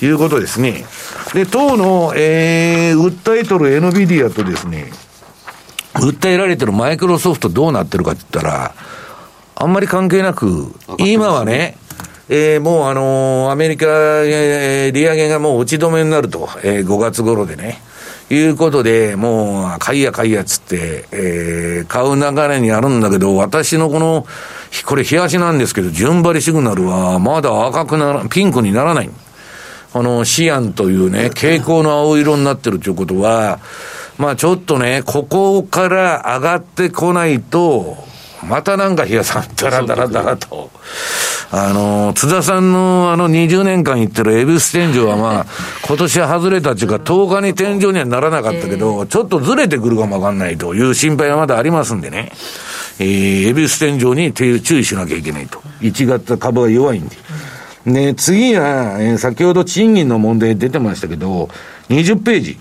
いうことですね。で、当の、えー、訴えとる NVIDIA とですね、訴えられてるマイクロソフトどうなってるかって言ったら、あんまり関係なく、今はね、えー、もうあのー、アメリカ、えー、利上げがもう打ち止めになると、えー、5月頃でね。いうことで、もう、買いや買いやっつって、えー、買う流れにあるんだけど、私のこの、これ、冷やしなんですけど、順張りシグナルは、まだ赤くなら、ピンクにならない。あの、シアンというね、蛍光の青色になってるということは、まあちょっとね、ここから上がってこないと、またなんか冷やさん、だらだらだらと。あの、津田さんのあの20年間言ってる恵比寿天井はまあ、今年は外れたっていうか、10日に天井にはならなかったけど、ちょっとずれてくるかもわかんないという心配はまだありますんでね。えー、恵比寿天井に注意しなきゃいけないと。1月株が弱いんで。ね、次は、えー、先ほど賃金の問題出てましたけど、20ページ。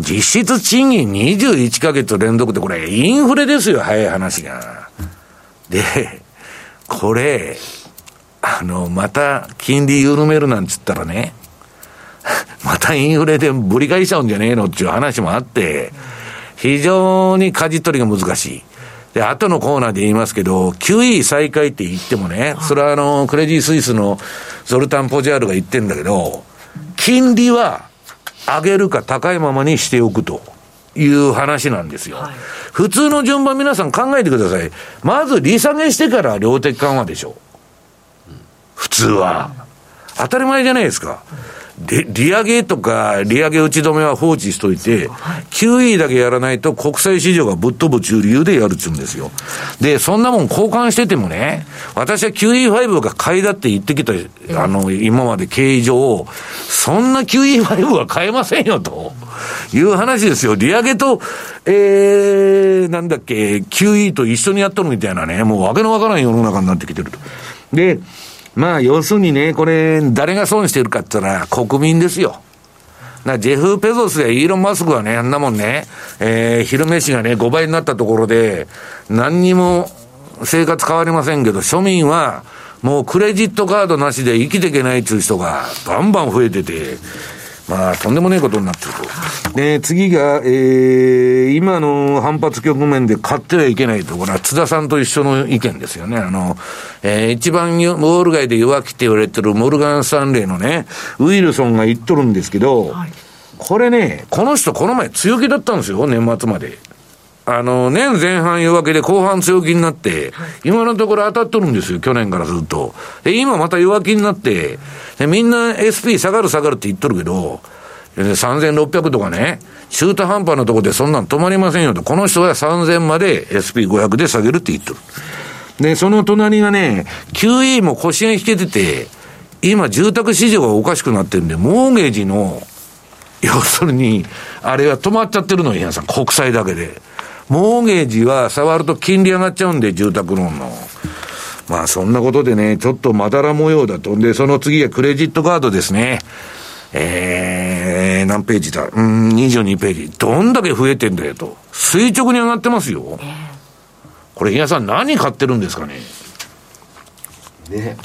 実質賃金21ヶ月連続ってこれインフレですよ、早い話が。で、これ、あの、また金利緩めるなんつったらね、またインフレでぶり返しちゃうんじゃねえのっていう話もあって、非常に舵取りが難しい。で、後のコーナーで言いますけど、QE 再開って言ってもね、それはあの、クレディ・スイスのゾルタン・ポジャールが言ってんだけど、金利は上げるか高いままにしておくと。いう話なんですよ。はい、普通の順番皆さん考えてください。まず利下げしてから量的緩和でしょ。普通は。当たり前じゃないですか。で、利上げとか、利上げ打ち止めは放置しといて、QE だけやらないと国際市場がぶっ飛ぶちゅう理由でやるっちゅうんですよ。で、そんなもん交換しててもね、私は QE5 が買いだって言ってきた、あの、今まで経緯上、そんな QE5 は買えませんよと。いう話ですよ。利上げと、えー、なんだっけ、QE と一緒にやっとるみたいなね、もうわけのわからん世の中になってきてると。で、まあ、要するにね、これ、誰が損してるかって言ったら、国民ですよ。な、ジェフ・ペゾスやイーロン・マスクはね、あんなもんね、えー、昼飯がね、5倍になったところで、何にも生活変わりませんけど、庶民は、もうクレジットカードなしで生きていけないっていう人がバンバン増えてて、まあ、とんでもないことになってると。で、次が、えー、今の反発局面で買ってはいけないところは、津田さんと一緒の意見ですよね。あの、えー、一番ウォール街で弱気って言われてるモルガン・スタンレーのね、ウィルソンが言っとるんですけど、はい、これね、この人この前強気だったんですよ、年末まで。あの、年前半弱気で後半強気になって、今のところ当たっとるんですよ、去年からずっと。で、今また弱気になって、でみんな SP 下がる下がるって言っとるけど、3600とかね、中途半端なところでそんなん止まりませんよと。この人は3000まで SP500 で下げるって言っとる。で、その隣がね、QE も腰が引けてて、今住宅市場がおかしくなってるんで、モーゲージの、要するに、あれは止まっちゃってるの、皆さん、国債だけで。モーゲージは触ると金利上がっちゃうんで、住宅ローンの。まあそんなことでね、ちょっとまだら模様だと。で、その次はクレジットカードですね。えー、何ページだ？うん、22ページ。どんだけ増えてんだよと。垂直に上がってますよ。これ、皆さん何買ってるんですかね？ね、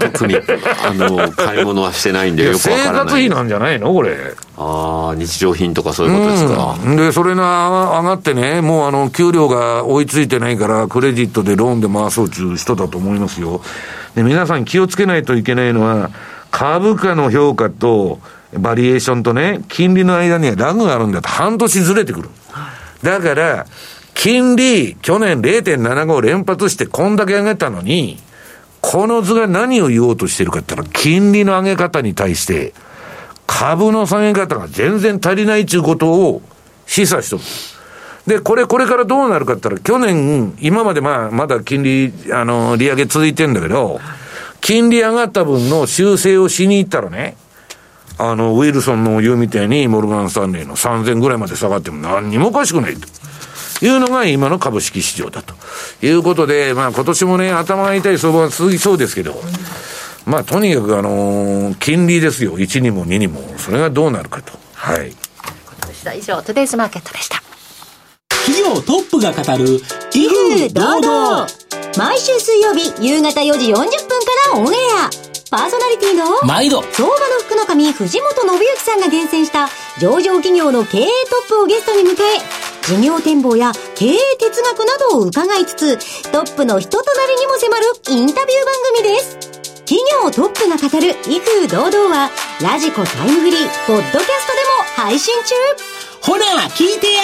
特にあの買い物はしてないんでよくわからない。生活費なんじゃないのこれ。ああ日常品とかそういうことですか、うん、でそれが上がってねもうあの給料が追いついてないからクレジットでローンで回そうという人だと思いますよ。で皆さん気をつけないといけないのは株価の評価とバリエーションとね金利の間にはラグがあるんだと。半年ずれてくる。だから金利、去年0.75連発してこんだけ上げたのに、この図が何を言おうとしてるかって言ったら、金利の上げ方に対して、株の下げ方が全然足りないということを示唆しとる。で、これ、これからどうなるかって言ったら、去年、今までまあ、まだ金利、あの、利上げ続いてんだけど、金利上がった分の修正をしに行ったらね、あの、ウィルソンの言うみたいに、モルガン・スタンレーの3000ぐらいまで下がっても何にもおかしくないと。いうのが今の株式市場だということで、まあ今年もね、頭が痛い相場が続きそうですけど、まあとにかくあのー、金利ですよ。1にも2にも。それがどうなるかと。はい。以上、トゥデイズマーケットでした。企業トップが語る、威風堂々。毎週水曜日夕方4時40分からオンエア。パーソナリティの毎度相場の福の神藤本信之さんが厳選した上場企業の経営トップをゲストに迎え事業展望や経営哲学などを伺いつつ、トップの人となりにも迫るインタビュー番組です。企業トップが語る威風堂々は、ラジコタイムフリー、ポッドキャストでも配信中ほら、聞いてや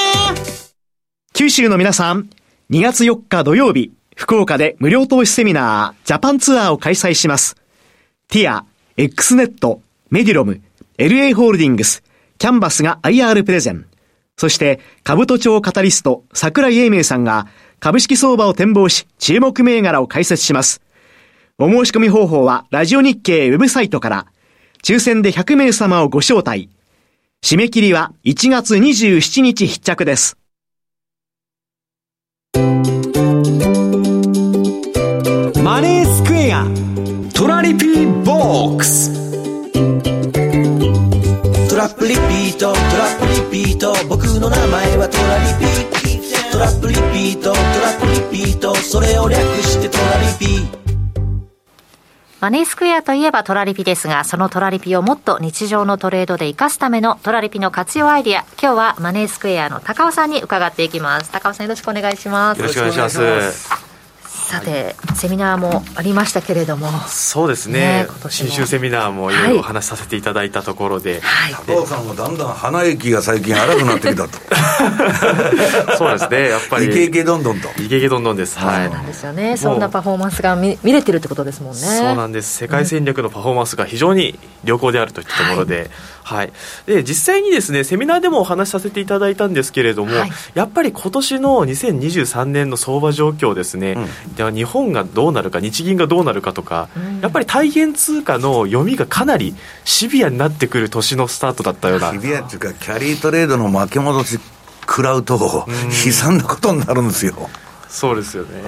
九州の皆さん、2月4日土曜日、福岡で無料投資セミナー、ジャパンツアーを開催します。ティア、X ネット、メディロム、LA ホールディングス、キャンバスが IR プレゼン。そして、株都庁カタリスト、桜井英明さんが、株式相場を展望し、注目銘柄を解説します。お申し込み方法は、ラジオ日経ウェブサイトから、抽選で100名様をご招待。締め切りは1月27日必着です。マネースクエア、トラリピーボックス。の名前はトラリピトラップリピー。トトラップリピー。トそれを略してトラリピマネースクエアといえばトラリピですが、そのトラリピをもっと日常のトレードで活かすためのトラリピの活用アイディア、今日はマネースクエアの高尾さんに伺っていきます。高尾さんよろしくお願いします。よろしくお願いします。さて、セミナーもありましたけれども、そうですね、ね新州セミナーもいろいろお話しさせていただいたところで、はい、高尾さんもだんだん鼻息が最近荒くなってきたと、そうですね、やっぱり、イケイケどんどんと、イケイケどんどんです、はい、そうなんですよね、そんなパフォーマンスが見見れてるってことですもんね。そうなんです。世界戦略のパフォーマンスが非常に良好であるといったところで、はい、で実際にですねセミナーでもお話しさせていただいたんですけれども、はい、やっぱり今年の2023年の相場状況ですね、うん、では日本がどうなるか日銀がどうなるかとか、うん、やっぱり大変通貨の読みがかなりシビアになってくる年のスタートだったような。シビアっていうかキャリートレードの負け戻し食らうと悲惨なことになるんですよ。そうですよね、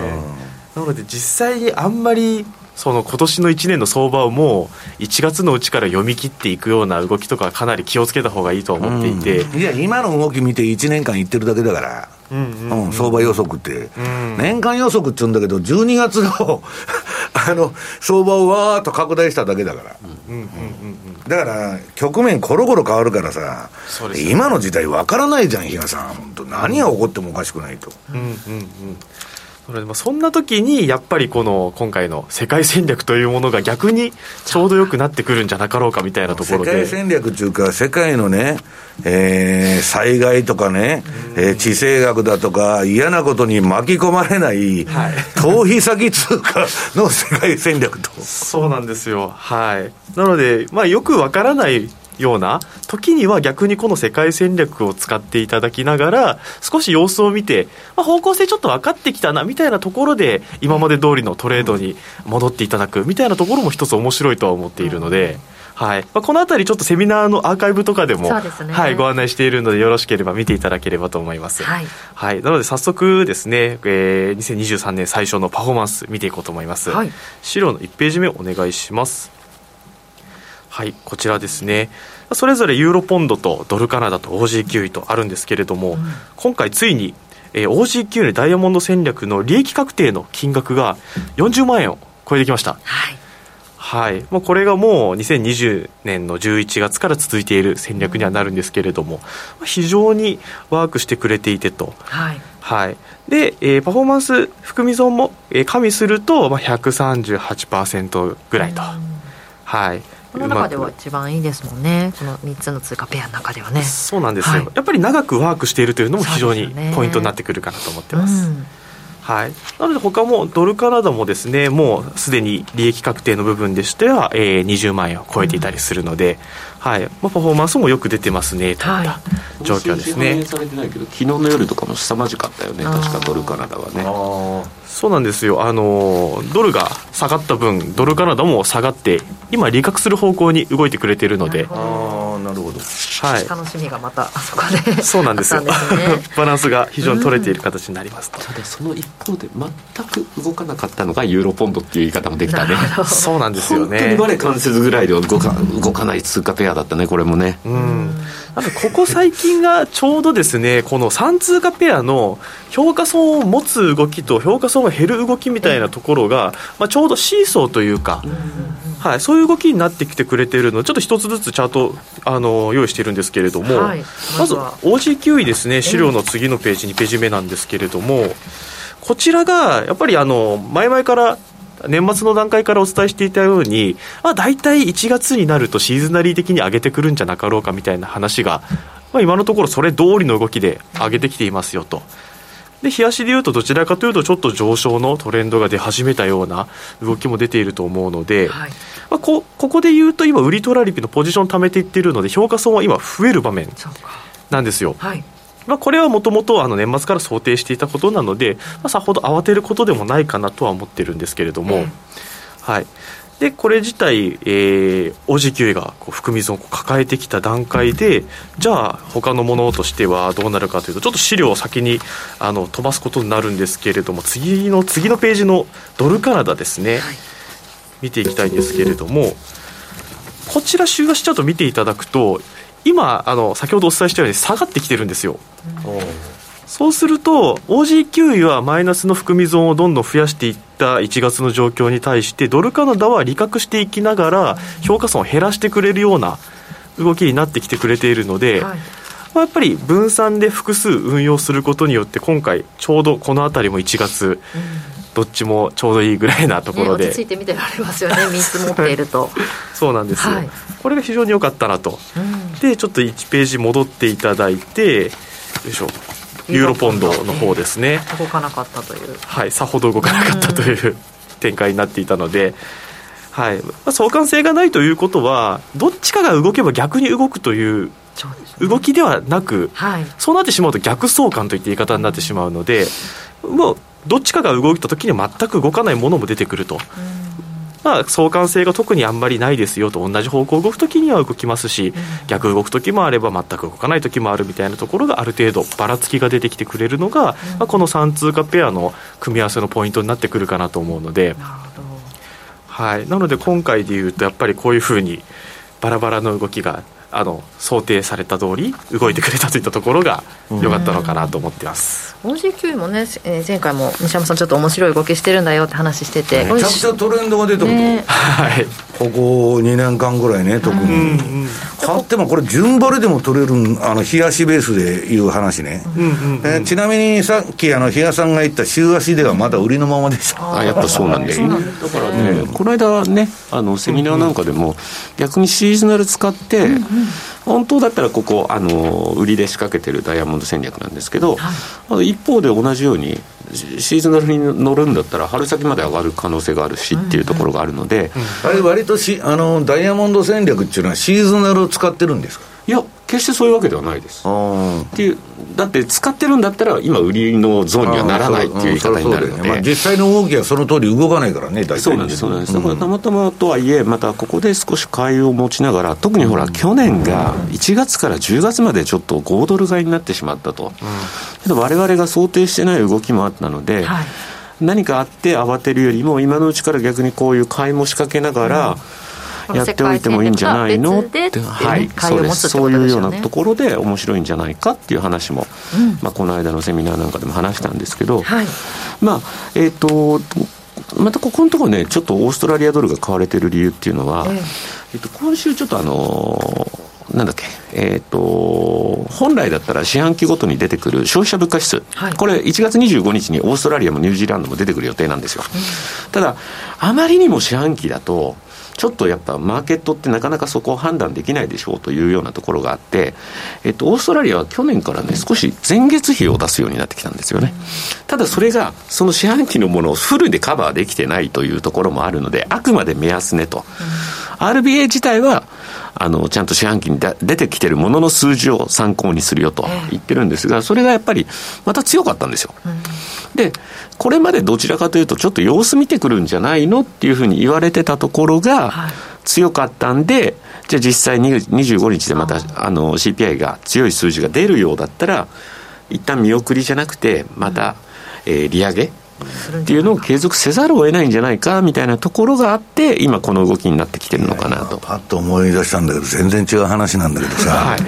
なので実際にあんまりその今年の1年の相場をもう1月のうちから読み切っていくような動きとかかなり気をつけた方がいいと思っていて、うん、いや今の動き見て1年間いってるだけだから、うん、相場予測って、うん、年間予測って言うんだけど12月の あの相場をわーっと拡大しただけだから、だから局面コロコロ変わるからさ、ね、今の時代わからないじゃん比嘉さん。本当何が起こってもおかしくないと。うんうんうんそんな時にやっぱりこの今回の世界戦略というものが逆にちょうどよくなってくるんじゃなかろうかみたいなところで。世界戦略というか世界のね、えー、災害とかね、えー、地政学だとか嫌なことに巻き込まれない、はい、逃避先通貨の世界戦略と。そうなんですよ。はい。なのでまあよくわからないような時には逆にこの世界戦略を使っていただきながら少し様子を見て、まあ、方向性ちょっと分かってきたなみたいなところで今まで通りのトレードに戻っていただくみたいなところも一つ面白いとは思っているので。はい。まあ、この辺りちょっとセミナーのアーカイブとかでも、ね、はい、ご案内しているのでよろしければ見ていただければと思います、はい、はい、なので早速ですね、えー、2023年最初のパフォーマンス見ていこうと思います、はい、資料の1ページ目お願いしますはいこちらですね。それぞれユーロポンドとドルカナダと OG 位とあるんですけれども、うん、今回ついに、えー、OG 位ダイヤモンド戦略の利益確定の金額が40万円を超えてきました。はい。はい、もうこれがもう2020年の11月から続いている戦略にはなるんですけれども、非常にワークしてくれていてと、はい。はい、で、えー、パフォーマンス含み損も、えー、加味すると、まあ、138%ぐらいと、はい、この中では一番いいですもんね。この3つの通貨ペアの中ではね。そうなんですよ、はい、やっぱり長くワークしているというのも非常にポイントになってくるかなと思ってます、はい、なので他もドルカナダもですねもうすでに利益確定の部分でしては、えー、20万円を超えていたりするので、はい。まあ、パフォーマンスもよく出てますね。といった状況ですね、はい、されてないけど昨日の夜とかも凄まじかったよね。確かドルカナダはねそうなんですよ。あのドルが下がった分ドルカナダも下がって今利確する方向に動いてくれているので。ああなるほど、はい、楽しみがまたそこでそうなんですよ、ね、バランスが非常に取れている形になりますと、ただその一方で全く動かなかったのがユーロポンドっていう言い方もできたね。そうなんですよね。本当に我関節ぐらいで動か動かない通貨ペアだったねこれもね。うんあとここ最近がちょうどですねこの3通貨ペアの評価損を持つ動きと評価損が減る動きみたいなところが、まあ、ちょうどシーソーというか、はい、そういう動きになってきてくれているのでちょっと一つずつチャートあの用意しているんですけれども、はい、まず OG9 位ですね資料の次のページ2ページ目なんですけれどもこちらがやっぱりあの前々から年末の段階からお伝えしていたように、まあ、大体1月になるとシーズナリー的に上げてくるんじゃなかろうかみたいな話が、まあ、今のところそれ通りの動きで上げてきていますよと。で、冷やしでいうとどちらかというとちょっと上昇のトレンドが出始めたような動きも出ていると思うので、はい、まあ、こここで言うと今売りトラリピのポジション貯めていっているので評価損は今増える場面なんですよ。はいまあ、これはもともと年末から想定していたことなので、まあ、さほど慌てることでもないかなとは思ってるんですけれども、はい、でこれ自体、えー、OG9 がこう含み損を抱えてきた段階でじゃあ他のものとしてはどうなるかというとちょっと資料を先にあの飛ばすことになるんですけれども次の次のページのドルカナダですね、はい、見ていきたいんですけれどもこちら週足チャート見ていただくと今あの先ほどお伝えしたように下がってきてるんですよ、うん、そうすると OG9 位はマイナスの含み損をどんどん増やしていった1月の状況に対してドルカナダは利確していきながら評価損を減らしてくれるような動きになってきてくれているので、はい。まあ、やっぱり分散で複数運用することによって今回ちょうどこの辺りも1月、どっちもちょうどいいぐらいなところで、ね、落ち着いて見てられますよね 3つ持っていると。そうなんですよ、はい、これが非常に良かったなと、うん、でちょっと1ページ戻っていただいてよいしょ。ユーロポンドの方ですね。動かなかったという。はいさほど動かなかったという展開になっていたので。はい。まあ、相関性がないということはどっちかが動けば逆に動くという動きではなく、はい、そうなってしまうと逆相関といった言い方になってしまうのでもうどっちかが動いた時には全く動かないものも出てくると。まあ、相関性が特にあんまりないですよと同じ方向動く時には動きますし、逆動く時もあれば全く動かない時もあるみたいなところがある程度ばらつきが出てきてくれるのが、まあ、この3通貨ペアの組み合わせのポイントになってくるかなと思うので、はい、なので今回でいうとやっぱりこういうふうにバラバラの動きがあの想定された通り動いてくれたといったところが良かったのかなと思ってます、うん、OG9 もね、えー、前回も西山さんちょっと面白い動きしてるんだよって話してて、めちゃくちゃトレンドが出てると、ね、はい。ここ2年間ぐらいね、特に。うんうん買ってもこれ、順張りでも取れる、あの、冷やしベースでいう話ね。うんうんうん。えー、ちなみにさっき、あの、冷やさんが言った週足ではまだ売りのままでした。あ、やっぱそうなんですね。だからね、うん、この間ね、あの、セミナーなんかでも、逆にシーズナル使って、うんうん本当だったらここあの売りで仕掛けてるダイヤモンド戦略なんですけど、はい、一方で同じようにシーズナルに乗るんだったら春先まで上がる可能性があるしっていうところがあるので、うん。うん、あれ割としあのダイヤモンド戦略っていうのはシーズナルを使ってるんですか？決してそういうわけではないです。っていうだって使ってるんだったら今売りのゾーンにはならないっていう言い方になるので、ね。まあ、実際の動きはその通り動かないからね大体そうなんですそうなんです、だからたまたまとはいえまたここで少し買いを持ちながら特にほら去年が1月から10月までちょっと5ドル買いになってしまったと、うん、我々が想定してない動きもあったので、はい。何かあって慌てるよりも今のうちから逆にこういう買いも仕掛けながら、うんやっておいてもいいんじゃないの？って、はい、そうですそういうようなところで面白いんじゃないかっていう話も、うん、まあ、この間のセミナーなんかでも話したんですけど、はい、まあえっ、ー、とまたここのところねちょっとオーストラリアドルが買われてる理由っていうのは、えー、えっと、今週ちょっとあのなんだっけ、えっ、ー、と、本来だったら四半期ごとに出てくる消費者物価指数、はい、これ1月25日にオーストラリアもニュージーランドも出てくる予定なんですよ。うん、ただ、あまりにも四半期だと、ちょっとやっぱマーケットってなかなかそこを判断できないでしょうというようなところがあって、えっと、オーストラリアは去年からね、少し前月比を出すようになってきたんですよね。ただそれが、その四半期のものをフルでカバーできてないというところもあるので、あくまで目安ねと。RBA 自体は、あの、ちゃんと四半期に出てきてるものの数字を参考にするよと言ってるんですが、それがやっぱりまた強かったんですよ。で、これまでどちらかというと、ちょっと様子見てくるんじゃないのっていうふうに言われてたところが、強かったんで、じゃあ実際に25日でまたあの CPI が強い数字が出るようだったら、一旦見送りじゃなくて、また、えー、利上げっていうのを継続せざるを得ないんじゃないかみたいなところがあって、今、この動きになってきてるのかなと。パッと思い出したんだけど、全然違う話なんだけどさ。はい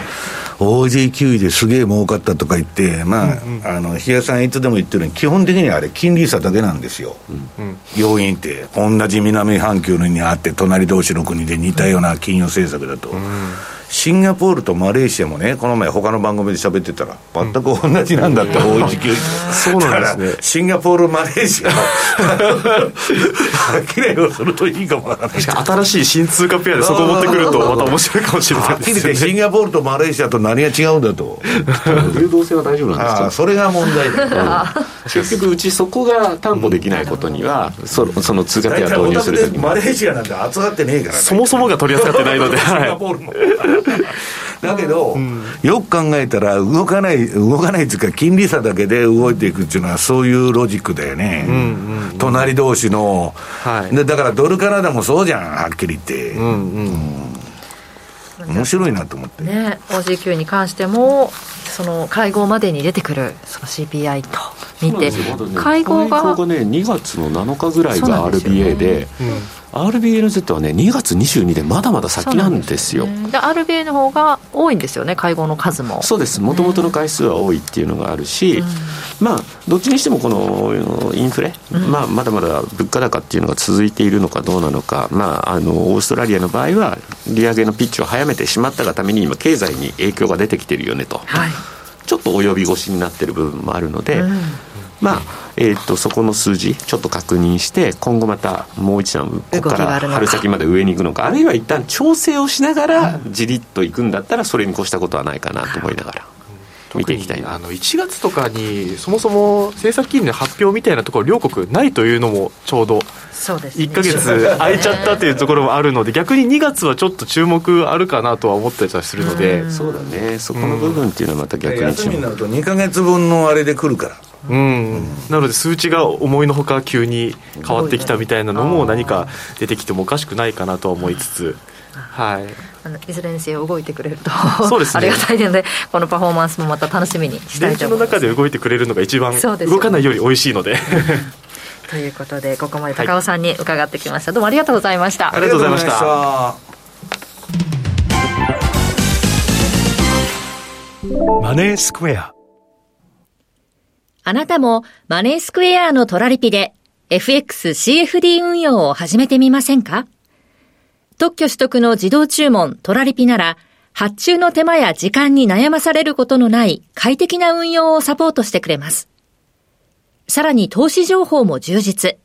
OG9 ですげえ儲かったとか言って、まあ、うんうん、あの、日谷さんいつでも言ってるように、基本的にはあれ、金利差だけなんですよ。うんうん、要因って、同じ南半球にあって、隣同士の国で似たような金融政策だと。うんシンガポールとマレーシアもね、この前、他の番組で喋ってたら、全く同じなんだって、大一級そうなんですね。シンガポール、マレーシア、はっきりをするといいかもわからない。新しい新通貨ペアでそこを持ってくると、また面白いかもしれないですね。はっきりシンガポールとマレーシアと何が違うんだと。流動性は大丈夫なんですか？それが問題だ、結局、うちそこが担保できないことには、そその通貨ペア導入するときマレーシアなんて扱ってねえから、そもそもが取り扱ってないので。シンガポールも。だけど、うん、よく考えたら、動かない、動かないっていうか、金利差だけで動いていくっていうのは、そういうロジックだよね。うんうん。うん、隣同士の、はい、で、だからドルカナダもそうじゃん、はっきり言って。うんうん。うん、面白いなと思って。ね、OG9 に関しても、その会合までに出てくるその CPI と見て、会合が。会合がね、2月の7日ぐらいが RBA で、RBNZ はね、2月22でまだまだ先なんですよ。で、ね、RBA の方が多いんですよね、会合の数も。そうです、もともとの回数は多いっていうのがあるし、うん、まあ、どっちにしてもこのインフレ、うん、まあ、まだまだ物価高っていうのが続いているのかどうなのか、まあ、あのオーストラリアの場合は、利上げのピッチを早めてしまったがために、今、経済に影響が出てきてるよねと。はい。ちょっと及び腰になってる部分もあるので、うん、まあ、えー、とそこの数字ちょっと確認して今後またもう一段ここから春先まで上に行くのか。あるいは一旦調整をしながらじりっと行くんだったらそれに越したことはないかなと思いながら。見ていきたいあの1月とかにそもそも政策金利の発表みたいなところ両国ないというのもちょうど1か月空いちゃったというところもあるので逆に2月はちょっと注目あるかなとは思ってたりするので。そうだね。そこの部分っていうのはまた逆に休みになると2か月分のあれで来るからうん、なので数値が思いのほか急に変わってきたみたいなのも何か出てきてもおかしくないかなとは思いつつ、はい、あのいずれにせよ動いてくれると。そうです、ね、ありがたいのでこのパフォーマンスもまた楽しみにしたいと思います。の中で動いてくれるのが一番動かないより美味しいので。ということでここまで高尾さんに伺ってきました、はい、どうもありがとうございました。ありがとうございました。マネースクエアあなたもマネースクエアのトラリピで FXCFD 運用を始めてみませんか？特許取得の自動注文トラリピなら、発注の手間や時間に悩まされることのない快適な運用をサポートしてくれます。さらに投資情報も充実。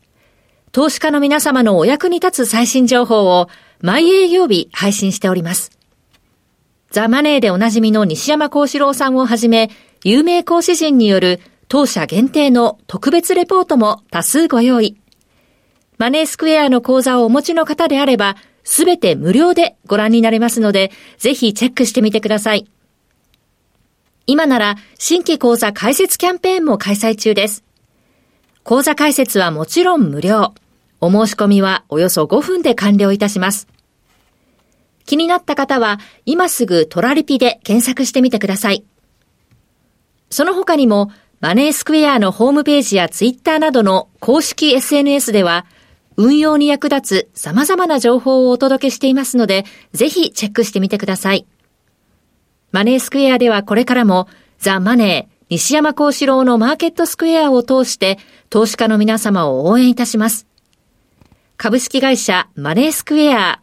投資家の皆様のお役に立つ最新情報を毎営業日配信しております。ザ・マネーでおなじみの西山幸四郎さんをはじめ、有名講師陣による当社限定の特別レポートも多数ご用意。マネースクエアの講座をお持ちの方であれば、すべて無料でご覧になれますので、ぜひチェックしてみてください。今なら新規講座開設キャンペーンも開催中です。講座開設はもちろん無料。お申し込みはおよそ5分で完了いたします。気になった方は今すぐトラリピで検索してみてください。その他にもマネースクエアのホームページやツイッターなどの公式 SNS では運用に役立つ様々な情報をお届けしていますので、ぜひチェックしてみてください。マネースクエアではこれからもザ・マネー、西山幸四郎のマーケットスクエアを通して投資家の皆様を応援いたします。株式会社マネースクエア、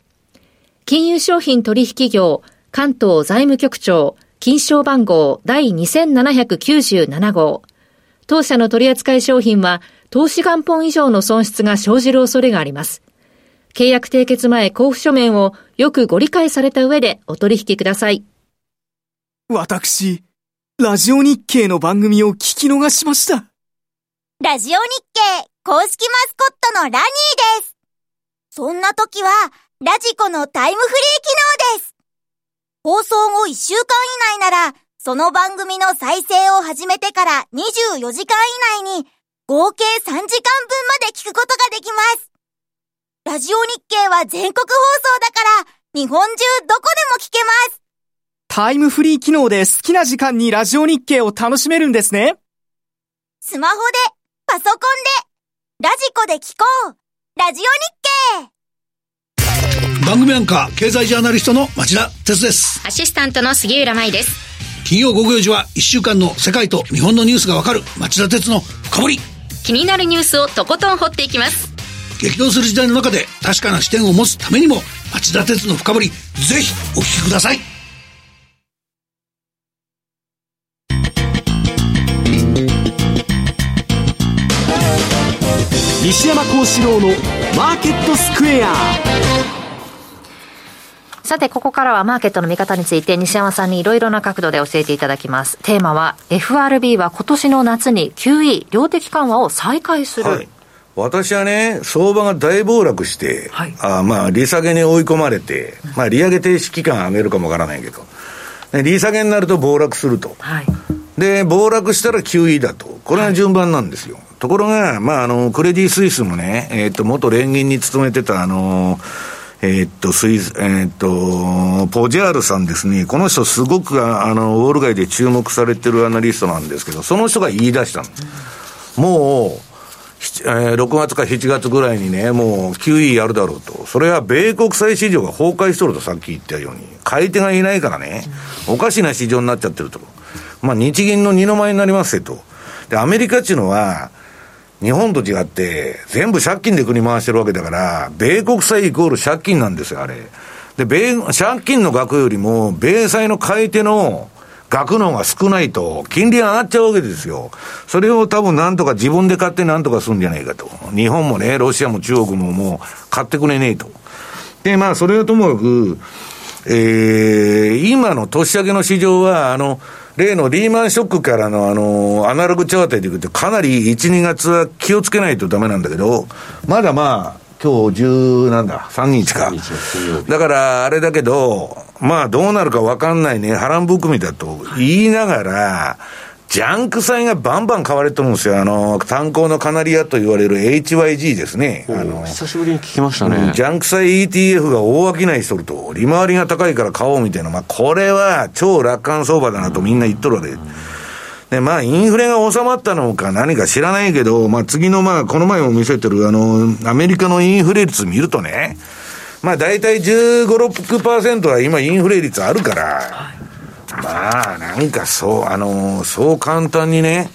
金融商品取引業関東財務局長、金賞番号第2797号。当社の取扱い商品は投資元本以上の損失が生じる恐れがあります。契約締結前交付書面をよくご理解された上でお取引ください。私、ラジオ日経の番組を聞き逃しました。ラジオ日経公式マスコットのラニーです。そんな時は、ラジコのタイムフリー機能。放送後1週間以内なら、その番組の再生を始めてから24時間以内に合計3時間分まで聞くことができます。ラジオ日経は全国放送だから、日本中どこでも聞けます。タイムフリー機能で好きな時間にラジオ日経を楽しめるんですね。スマホで、パソコンで、ラジコで聞こう。ラジオ日経番組アンカー、経済ジャーナリストの町田哲です。アシスタントの杉浦舞です。金曜午後4時は1週間の世界と日本のニュースがわかる町田哲の深掘り。気になるニュースをとことん掘っていきます激動する時代の中で確かな視点を持つためにも町田鉄の深掘りぜひお聞きください西山幸四郎のマーケットスクエアさて、ここからはマーケットの見方について西山さんにいろいろな角度で教えていただきます。テーマは FRB は今年の夏に QE 量的緩和を再開する。はい私はね、相場が大暴落して、はい、あまあ、利下げに追い込まれて、まあ、利上げ停止期間上げるかもわからないけど、利下げになると暴落すると。はい、で、暴落したら QE だと。これが順番なんですよ。はい、ところが、まあ、あの、クレディ・スイスもね、えっ、ー、と、元連銀に勤めてた、あのーえー、っと、スイズ、えー、っと、ポジャールさんですね。この人すごく、あの、ウォール街で注目されてるアナリストなんですけど、その人が言い出したの。もう、えー、6月か7月ぐらいにね、もう QE やるだろうと。それは米国債市場が崩壊しとるとさっき言ったように。買い手がいないからね、おかしな市場になっちゃってると。まあ日銀の二の舞になりますよと。で、アメリカっていうのは、日本と違って、全部借金で国回してるわけだから、米国債イコール借金なんですよ、あれ。で、米、借金の額よりも、米債の買い手の額の方が少ないと、金利上がっちゃうわけですよ。それを多分なんとか自分で買ってなんとかするんじゃないかと。日本もね、ロシアも中国ももう買ってくれねえと。で、まあ、それはともかく、えー、今の年明けの市場は、あの、例のリーマンショックからのあの、アナログチャートでいくとかなり1、2月は気をつけないとダメなんだけど、まだまあ、今日10なんだ、3日か。だから、あれだけど、まあどうなるかわかんないね、波乱含みだと言いながら、ジャンク債がバンバン買われてるんですよ。あの、炭鉱のカナリアと言われる HYG ですね。あの、久しぶりに聞きましたね。ジャンク債 ETF が大商いしとると、利回りが高いから買おうみたいな、まあ、これは超楽観相場だなとみんな言っとるわけで。で、まあ、インフレが収まったのか何か知らないけど、まあ、次の、まあ、この前も見せてる、あの、アメリカのインフレ率見るとね、まあ、大体15、6%は今インフレ率あるから、まあ、なんかそう、あのー、そう簡単にね、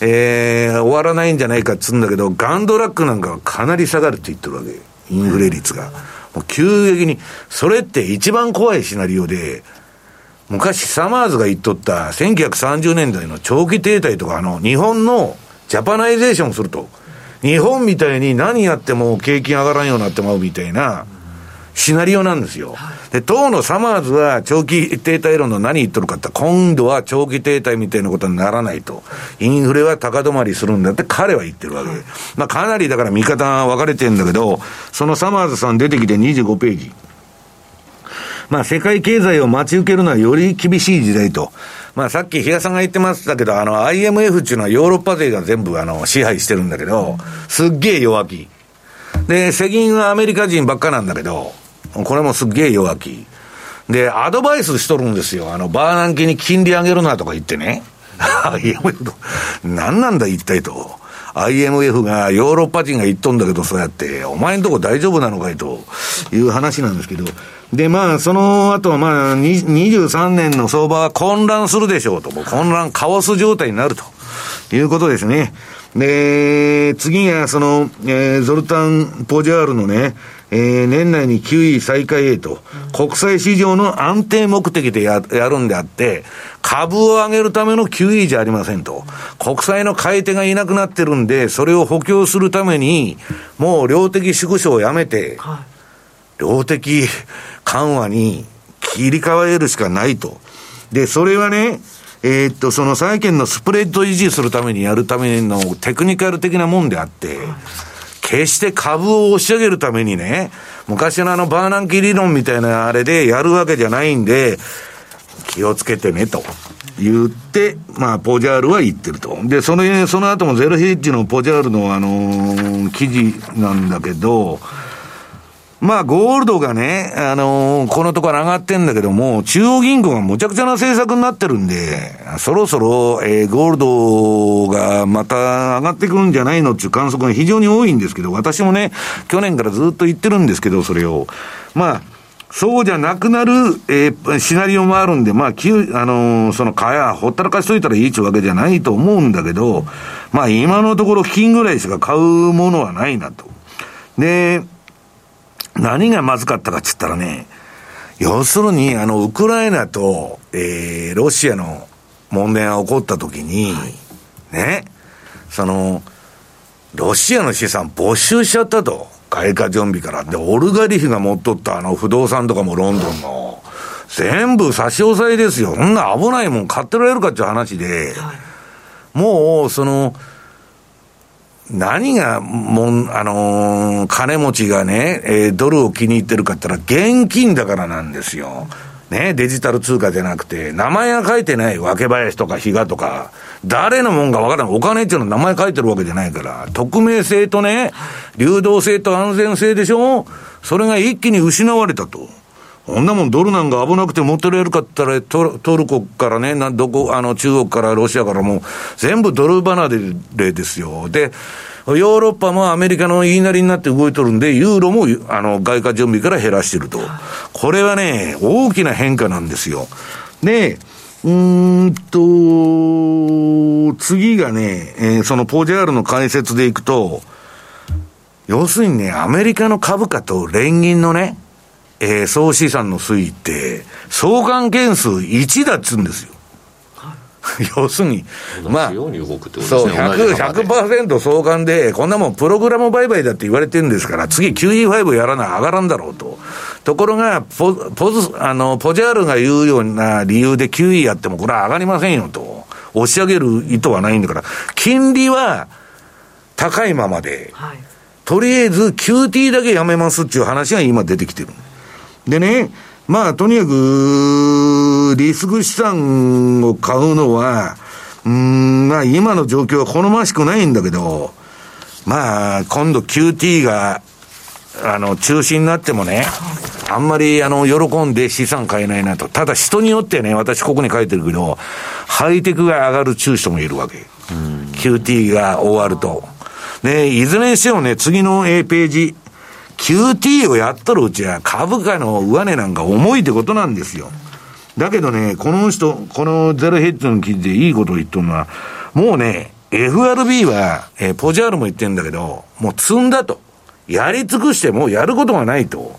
えー、終わらないんじゃないかっつうんだけど、ガンドラックなんかはかなり下がるって言ってるわけ。インフレ率が。もう急激に、それって一番怖いシナリオで、昔サマーズが言っとった1930年代の長期停滞とか、あの、日本の Japanization すると。日本みたいに何やっても景気上がらんようになってまうみたいな、シナリオなんですよ。で、当のサマーズは長期停滞論の何言っとるかって今度は長期停滞みたいなことにならないと。インフレは高止まりするんだって彼は言ってるわけ。まあかなりだから見方が分かれてるんだけど、そのサマーズさん出てきて25ページ。まあ世界経済を待ち受けるのはより厳しい時代と。まあさっき比嘉さんが言ってましたけど、あの IMF っていうのはヨーロッパ勢が全部あの支配してるんだけど、すっげえ弱気。で、世銀はアメリカ人ばっかなんだけど、これもすっげえ弱気。で、アドバイスしとるんですよ。あの、バーナンキに金利上げるなとか言ってね。IMF と、何なんだ一体と。IMF が、ヨーロッパ人が言っとんだけど、そうやって、お前んとこ大丈夫なのかいという話なんですけど、で、まあ、その後まあ、23年の相場は混乱するでしょうと、もう混乱、カオス状態になるということですね。で、次がその、えー、ゾルタン・ポジャールのね、えー、年内に9位再開へと、国際市場の安定目的でややるんであって、株を上げるための QE じゃありませんと。国債の買い手がいなくなってるんで、それを補強するために、もう量的縮小をやめて、量的緩和に切り替えるしかないと。で、それはね、えー、っと、その債券のスプレッド維持するためにやるためのテクニカル的なもんであって、決して株を押し上げるためにね、昔のあのバーナンキ理論みたいなあれでやるわけじゃないんで、気をつけてねと。言って、まあ、ポジャールは言ってると。で、その、その後もゼロヘッジのポジャールのあのー、記事なんだけど、まあ、ゴールドがね、あのー、このところ上がってんだけども、中央銀行がむちゃくちゃな政策になってるんで、そろそろ、えー、ゴールドがまた上がってくるんじゃないのっていう観測が非常に多いんですけど、私もね、去年からずっと言ってるんですけど、それを。まあ、そうじゃなくなる、えー、シナリオもあるんで、まあ、きゅあのー、その、かや、ほったらかしといたらいいってわけじゃないと思うんだけど、まあ、今のところ金ぐらいしか買うものはないなと。で、何がまずかったかって言ったらね、要するに、あの、ウクライナと、えー、ロシアの問題が起こったときに、はい、ね、その、ロシアの資産没収しちゃったと。外貨準備から。で、オルガリフが持っとったあの不動産とかもロンドンの、全部差し押さえですよ。そんな危ないもん買ってられるかっていう話で、はい、もう、その、何が、もん、あのー、金持ちがね、えー、ドルを気に入ってるかって言ったら、現金だからなんですよ。ね、デジタル通貨じゃなくて、名前が書いてない、分林とか比嘉とか、誰のもんか分からない。お金っていうの名前書いてるわけじゃないから、匿名性とね、流動性と安全性でしょそれが一気に失われたと。こんなもんドルなんか危なくて持ってられるかったらト、ルコからね、などこ、あの、中国からロシアからも、全部ドル離れですよ。で、ヨーロッパもアメリカの言いなりになって動いとるんで、ユーロも、あの、外貨準備から減らしてると。これはね、大きな変化なんですよ。で、うんと、次がね、えー、そのポジャールの解説でいくと、要するにね、アメリカの株価と連銀のね、えー、総資産の推移って、相関係数1だっつうんですよ。要するに、まあ、そう、100、100%相関で、こんなもんプログラム売買だって言われてるんですから、次 QE5 やらな上がらんだろうと。ところが、ポ、ポズ、あの、ポジャールが言うような理由で QE やってもこれは上がりませんよと。押し上げる意図はないんだから、金利は高いままで、はい、とりあえず QT だけやめますっていう話が今出てきてる。でね、まあ、とにかく、リスク資産を買うのは、うん、まあ、今の状況は好ましくないんだけど、まあ、今度 QT が、あの、中止になってもね、あんまり、あの、喜んで資産買えないなと。ただ人によってね、私ここに書いてるけど、ハイテクが上がる中人もいるわけ。QT が終わると。で、いずれにしてもね、次の A ページ、QT をやっとるうちは株価の上値なんか重いってことなんですよ。だけどね、この人、このゼロヘッドの記事でいいことを言っとるのは、もうね、FRB は、えー、ポジャールも言ってんだけど、もう積んだと。やり尽くしてもうやることがないと。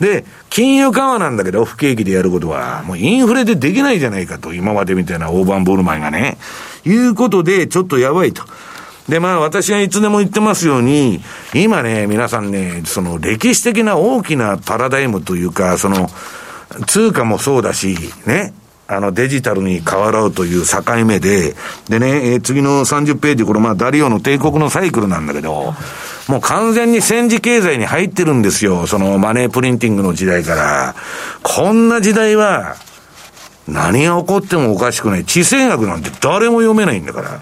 で、金融緩和なんだけど、不景気でやることは、もうインフレでできないじゃないかと、今までみたいな大盤ボールマンがね。いうことで、ちょっとやばいと。で、まあ私がいつでも言ってますように、今ね、皆さんね、その歴史的な大きなパラダイムというか、その、通貨もそうだし、ね、あの、デジタルに変わろうという境目で、でね、えー、次の30ページ、これまあ、ダリオの帝国のサイクルなんだけど、もう完全に戦時経済に入ってるんですよ。そのマネープリンティングの時代から。こんな時代は、何が起こってもおかしくない。地政学なんて誰も読めないんだから。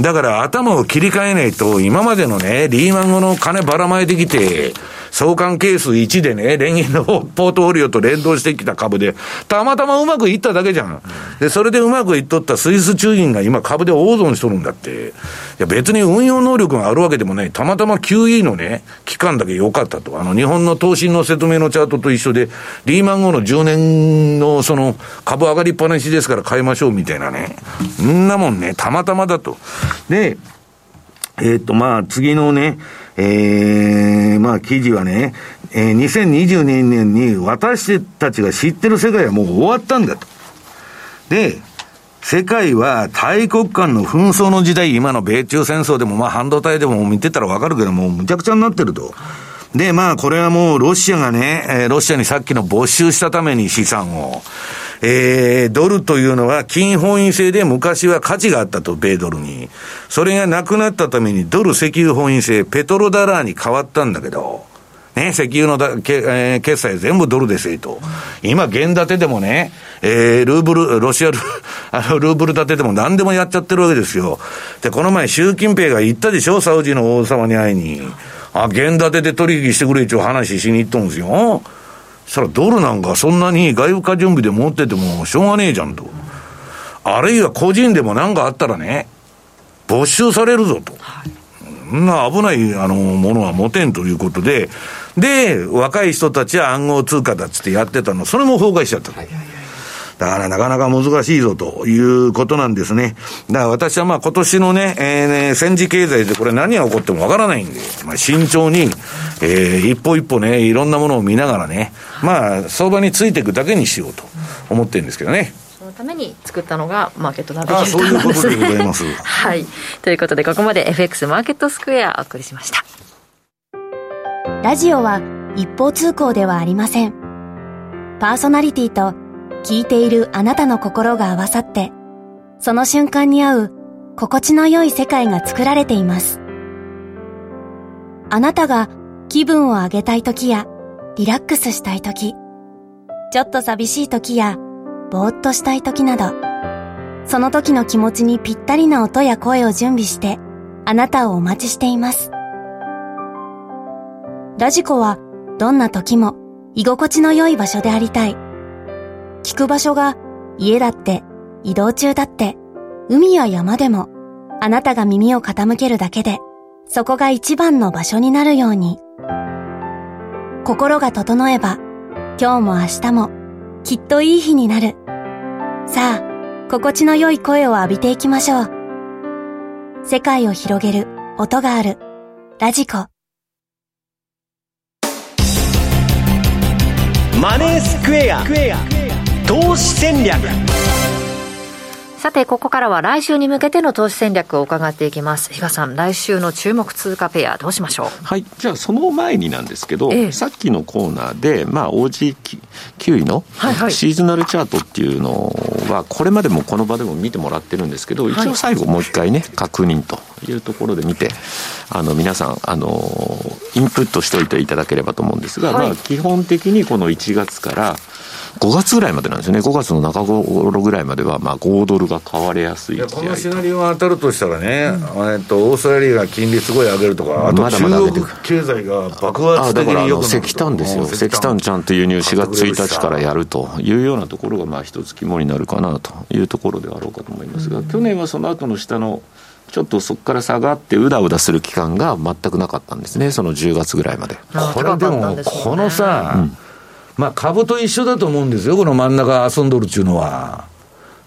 だから頭を切り替えないと、今までのね、リーマン後の金ばらまいてきて、相関係数1でね、連銀のポートフォリオと連動してきた株で、たまたまうまくいっただけじゃん。で、それでうまくいっとったスイス中銀が今株で大損しとるんだって。いや別に運用能力があるわけでもない。たまたま QE のね、期間だけ良かったと。あの、日本の投資の説明のチャートと一緒で、リーマン後の10年のその株上がりっぱなしですから買いましょうみたいなね。んなもんね、たまたまだと。で、えっ、と、まあ、次のね、えー、まあ記事はね、えー、2022年に私たちが知ってる世界はもう終わったんだと。で、世界は大国間の紛争の時代、今の米中戦争でも、まあ半導体でも見てたらわかるけどもう、むちゃくちゃになってると。で、まあこれはもうロシアがね、えー、ロシアにさっきの没収したために資産を、えー、ドルというのは金本位制で昔は価値があったと、米ドルに。それがなくなったためにドル石油本位制、ペトロダラーに変わったんだけど、ね、石油のだけ、えー、決済全部ドルですよと。今、現建てでもね、えー、ルーブル、ロシアル、あの、ルーブル建てでも何でもやっちゃってるわけですよ。で、この前、習近平が言ったでしょ、サウジの王様に会いに。あ、現建てで取引してくれ一応話しに行ったんですよ。そしたらドルなんかそんなに外貨準備で持っててもしょうがねえじゃんと。あるいは個人でも何かあったらね、没収されるぞと。そんな危ないあのものは持てんということで、で、若い人たちは暗号通貨だっつってやってたの、それも崩壊しちゃった。はいはいはいだからなかなか難しいぞということなんですね。だから私はまあ今年のね、えー、ね、戦時経済でこれ何が起こってもわからないんで、まあ慎重に、えー、一歩一歩ね、いろんなものを見ながらね、まあ相場についていくだけにしようと思ってるんですけどね。そのために作ったのがマーケットナビゲーターそういうことでございます。はい。ということでここまで FX マーケットスクエアお送りしました。ラジオは一方通行ではありません。パーソナリティと聞いているあなたの心が合わさって、その瞬間に合う心地の良い世界が作られています。あなたが気分を上げたい時やリラックスしたい時、ちょっと寂しい時やぼーっとしたい時など、その時の気持ちにぴったりな音や声を準備してあなたをお待ちしています。ラジコはどんな時も居心地の良い場所でありたい。聞く場所が家だって移動中だって海や山でもあなたが耳を傾けるだけでそこが一番の場所になるように。心が整えば今日も明日もきっといい日になる。さあ心地の良い声を浴びていきましょう。世界を広げる音がある。ラジコ。マネースクエア。投資戦略。さて、ここからは来週に向けての投資戦略を伺っていきます。比嘉さん、来週の注目通貨ペア、どうしましょう？はい。じゃあ、その前になんですけど、ええ、さっきのコーナーで、まあ、OG9 位のシーズナルチャートっていうのは、これまでもこの場でも見てもらってるんですけど、一応最後もう一回ね、確認というところで見て、あの、皆さん、あの、インプットしておいていただければと思うんですが、はい、まあ、基本的にこの1月から、5月ぐらいまでなんですよね、5月の中頃ぐらいまでは、まあ、5ドルが買われやすいこのシナリオが当たるとしたらね、うん、えっと、オーストラリアが金利すごい上げるとか、あと中国経済が爆発的によく石炭ですよ、石炭ちゃんと輸入4月1日からやるというようなところが、まあ、一つ肝になるかなというところであろうかと思いますが、うん、去年はその後の下のちょっとそこから下がってうだうだする期間が全くなかったんですね、その10月ぐらいまで。これでも、このさ、うんまあ株と一緒だと思うんですよ、この真ん中遊んどるっていうのは。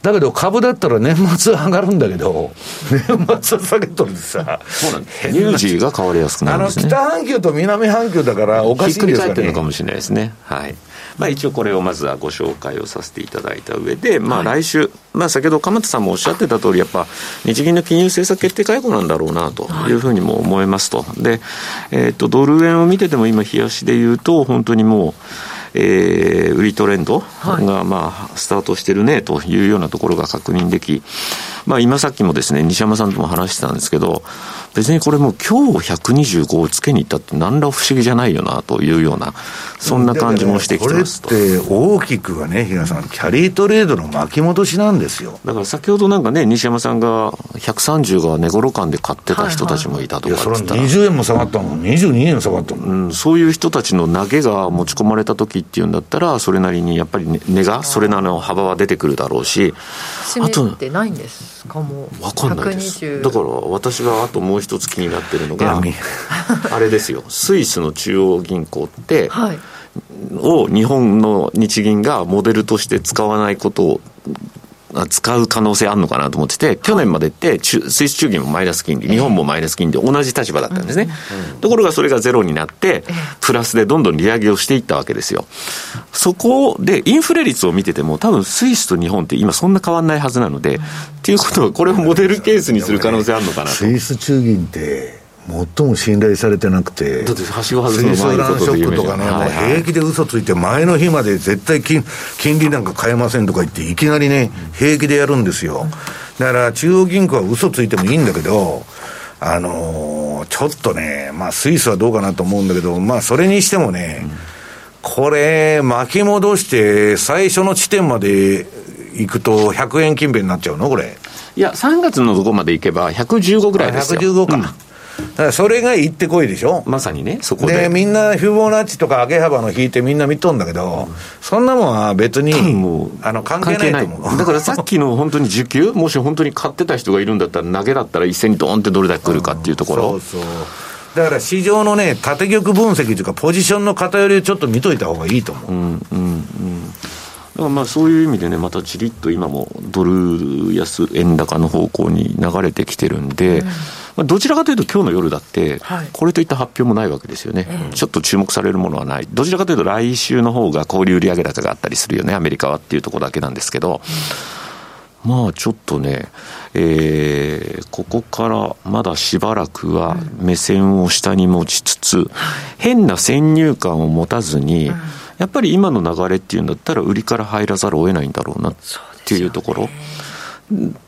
だけど株だったら年末上がるんだけど、年末は下げとるさ。そうなんです。ニュージーが変わりやすくなるんですね。あの、北半球と南半球だからおかしいですってるのかもしれないですね。はい。まあ、一応これをまずはご紹介をさせていただいた上で、まあ、来週、はい、まあ、先ほど鎌田さんもおっしゃってた通り、やっぱ日銀の金融政策決定会合なんだろうなというふうにも思いますと、で、えー、とドル円を見てても、今、冷やしで言うと、本当にもう、えー、売りトレンドが、まあ、スタートしてるねというようなところが確認でき、まあ、今さっきもですね、西山さんとも話してたんですけど、別にこれも今日125をつけに行ったって何ら不思議じゃないよなというような、そんな感じもしてきてますと。これって大きくはね、比嘉さん、キャリートレードの巻き戻しなんですよ。だから先ほどなんかね、西山さんが130が値頃感で買ってた人たちもいたとかって言ったら、はいはい、20円も下がったもん、22円下がったもん、うん、そういう人たちの投げが持ち込まれた時っていうんだったら、それなりにやっぱり値が、それなりの幅は出てくるだろうし、あと、ってないんですか？もわかんないです。だから私があともう一つ気になってるのが あれですよ。スイスの中央銀行って、はい、を日本の日銀がモデルとして使わないことを使う可能性あるのかなと思ってて、去年までってスイス中銀もマイナス金利、日本もマイナス金利で同じ立場だったんですね。ところがそれがゼロになって、プラスでどんどん利上げをしていったわけですよ。そこでインフレ率を見てても、多分スイスと日本って今そんな変わんないはずなので、っていうことは、これをモデルケースにする可能性あるのかなと。スイス中銀って最も信頼されてなくて、だってはしご外すのスイスランショックとかね、はいはい、もう平気で嘘ついて、前の日まで絶対金金利なんか変えませんとか言って、いきなりね、平気でやるんですよ。だから中央銀行は嘘ついてもいいんだけど、あのー、ちょっとね、まあ、スイスはどうかなと思うんだけど、まあ、それにしてもね、うん、これ、巻き戻して、最初の地点まで行くと、100円近辺になっちゃうの、これ。いや、3月のとこまで行けば、115ぐらいですよ。115か。うんだからそれが行ってこいでしょまさにね、そこで。で、みんなフィボナッチとか上げ幅の引いてみんな見とんだけど、うん、そんなもんは別に、あの、関係ないと思う。だからさっきの本当に需給、もし本当に買ってた人がいるんだったら、投げだったら一斉にドーンってどれだけ来るかっていうところ。うん、そうそう。だから市場のね、縦玉分析というか、ポジションの偏りをちょっと見といた方がいいと思う。うんうんうんだからまあそういう意味でね、またじりっと今もドル安円高の方向に流れてきてるんで、うんまあ、どちらかというと、今日の夜だって、これといった発表もないわけですよね、はい、ちょっと注目されるものはない、どちらかというと、来週の方が小売売上高があったりするよね、アメリカはっていうところだけなんですけど。まあちょっとね、えー、ここからまだしばらくは目線を下に持ちつつ、変な先入観を持たずに、やっぱり今の流れっていうんだったら、売りから入らざるを得ないんだろうなっていうところ。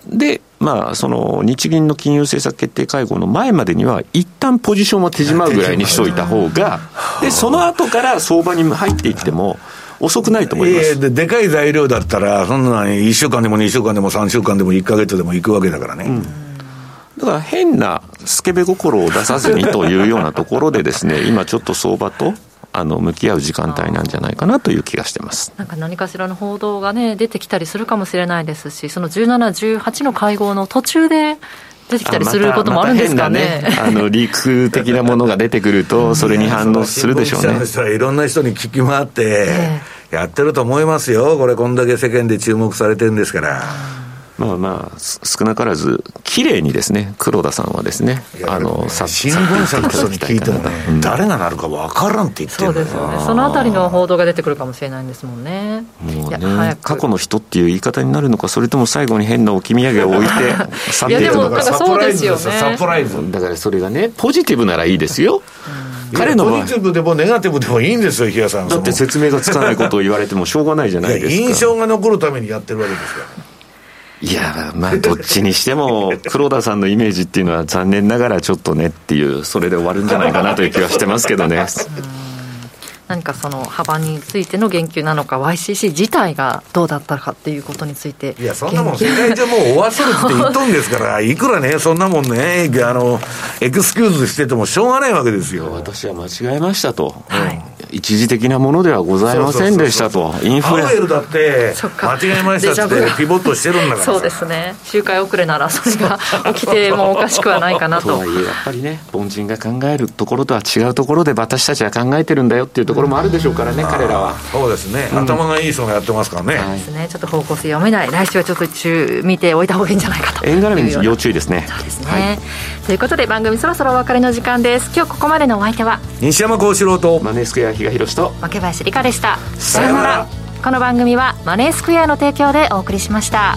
で、まあ、その日銀の金融政策決定会合の前までには、一旦ポジションは手締まうぐらいにしといた方が、でその後から相場に入っていっても、遅くないと思います。ででかい材料だったら、そんな1週間でも2週間でも3週間でも1か月でもいくわけだからね。うんだから変なスケベ心を出さずにというようなところでですね、今ちょっと相場とあの向き合う時間帯なんじゃないかなという気がしてますなんか何かしらの報道が、ね、出てきたりするかもしれないですし、その17、18の会合の途中で出てきたりすることもあるんですかね。ま、ねあのリーク的なものが出てくると、それに反応するでしょうね。いろんな人に聞き回って、やってると思いますよ、これ、こんだけ世間で注目されてるんですから。まあまあ、少なからず、綺麗にですね、黒田さんはですね、あの、新聞社の人に聞いてもね、誰がなるか分からんって言ってるそうですよね、そのあたりの報道が出てくるかもしれないんですもんね。もうね、過去の人っていう言い方になるのか、それとも最後に変な置き土産を置いて、去っていくのか、そうですよね。サプライズ。だからそれがね、ポジティブならいいですよ。彼のポジティブでもネガティブでもいいんですよ、日嘉さん。だって説明がつかないことを言われてもしょうがないじゃないですか。印象が残るためにやってるわけですから。いや、まあ、どっちにしても、黒田さんのイメージっていうのは、残念ながらちょっとねっていう、それで終わるんじゃないかなという気はしてますけどね。何かその幅についての言及なのか、YCC 自体がどうだったかっていうことについて、いや、そんなもん、世界中もう終わせるって言っとんですから、いくらね、そんなもんね、あのエクスキューズしててもしょうがないわけですよ。私は間違えましたと、はい、一時的なものではございませんでしたと。インフレ。パウエルだって間違えましたってピボットしてるんだから。そうですね。周回遅れならそれが 起きてもおかしくはないかなと。とはいえやっぱりね凡人が考えるところとは違うところで私たちは考えてるんだよっていうところもあるでしょうからね、彼らは。そうですね、うん、頭がいい人がやってますからね、はい、ですね。ちょっと方向性読めない来週はちょっと中見ておいた方がいいんじゃないかと。円絡みに要注意ですね。そうですね、はい、ということで番組そろそろお別れの時間です。今日ここまでのお相手は？西山幸四郎と。マネースクエア比嘉宏と若林理香でしたさようならこの番組はマネースクエアの提供でお送りしました。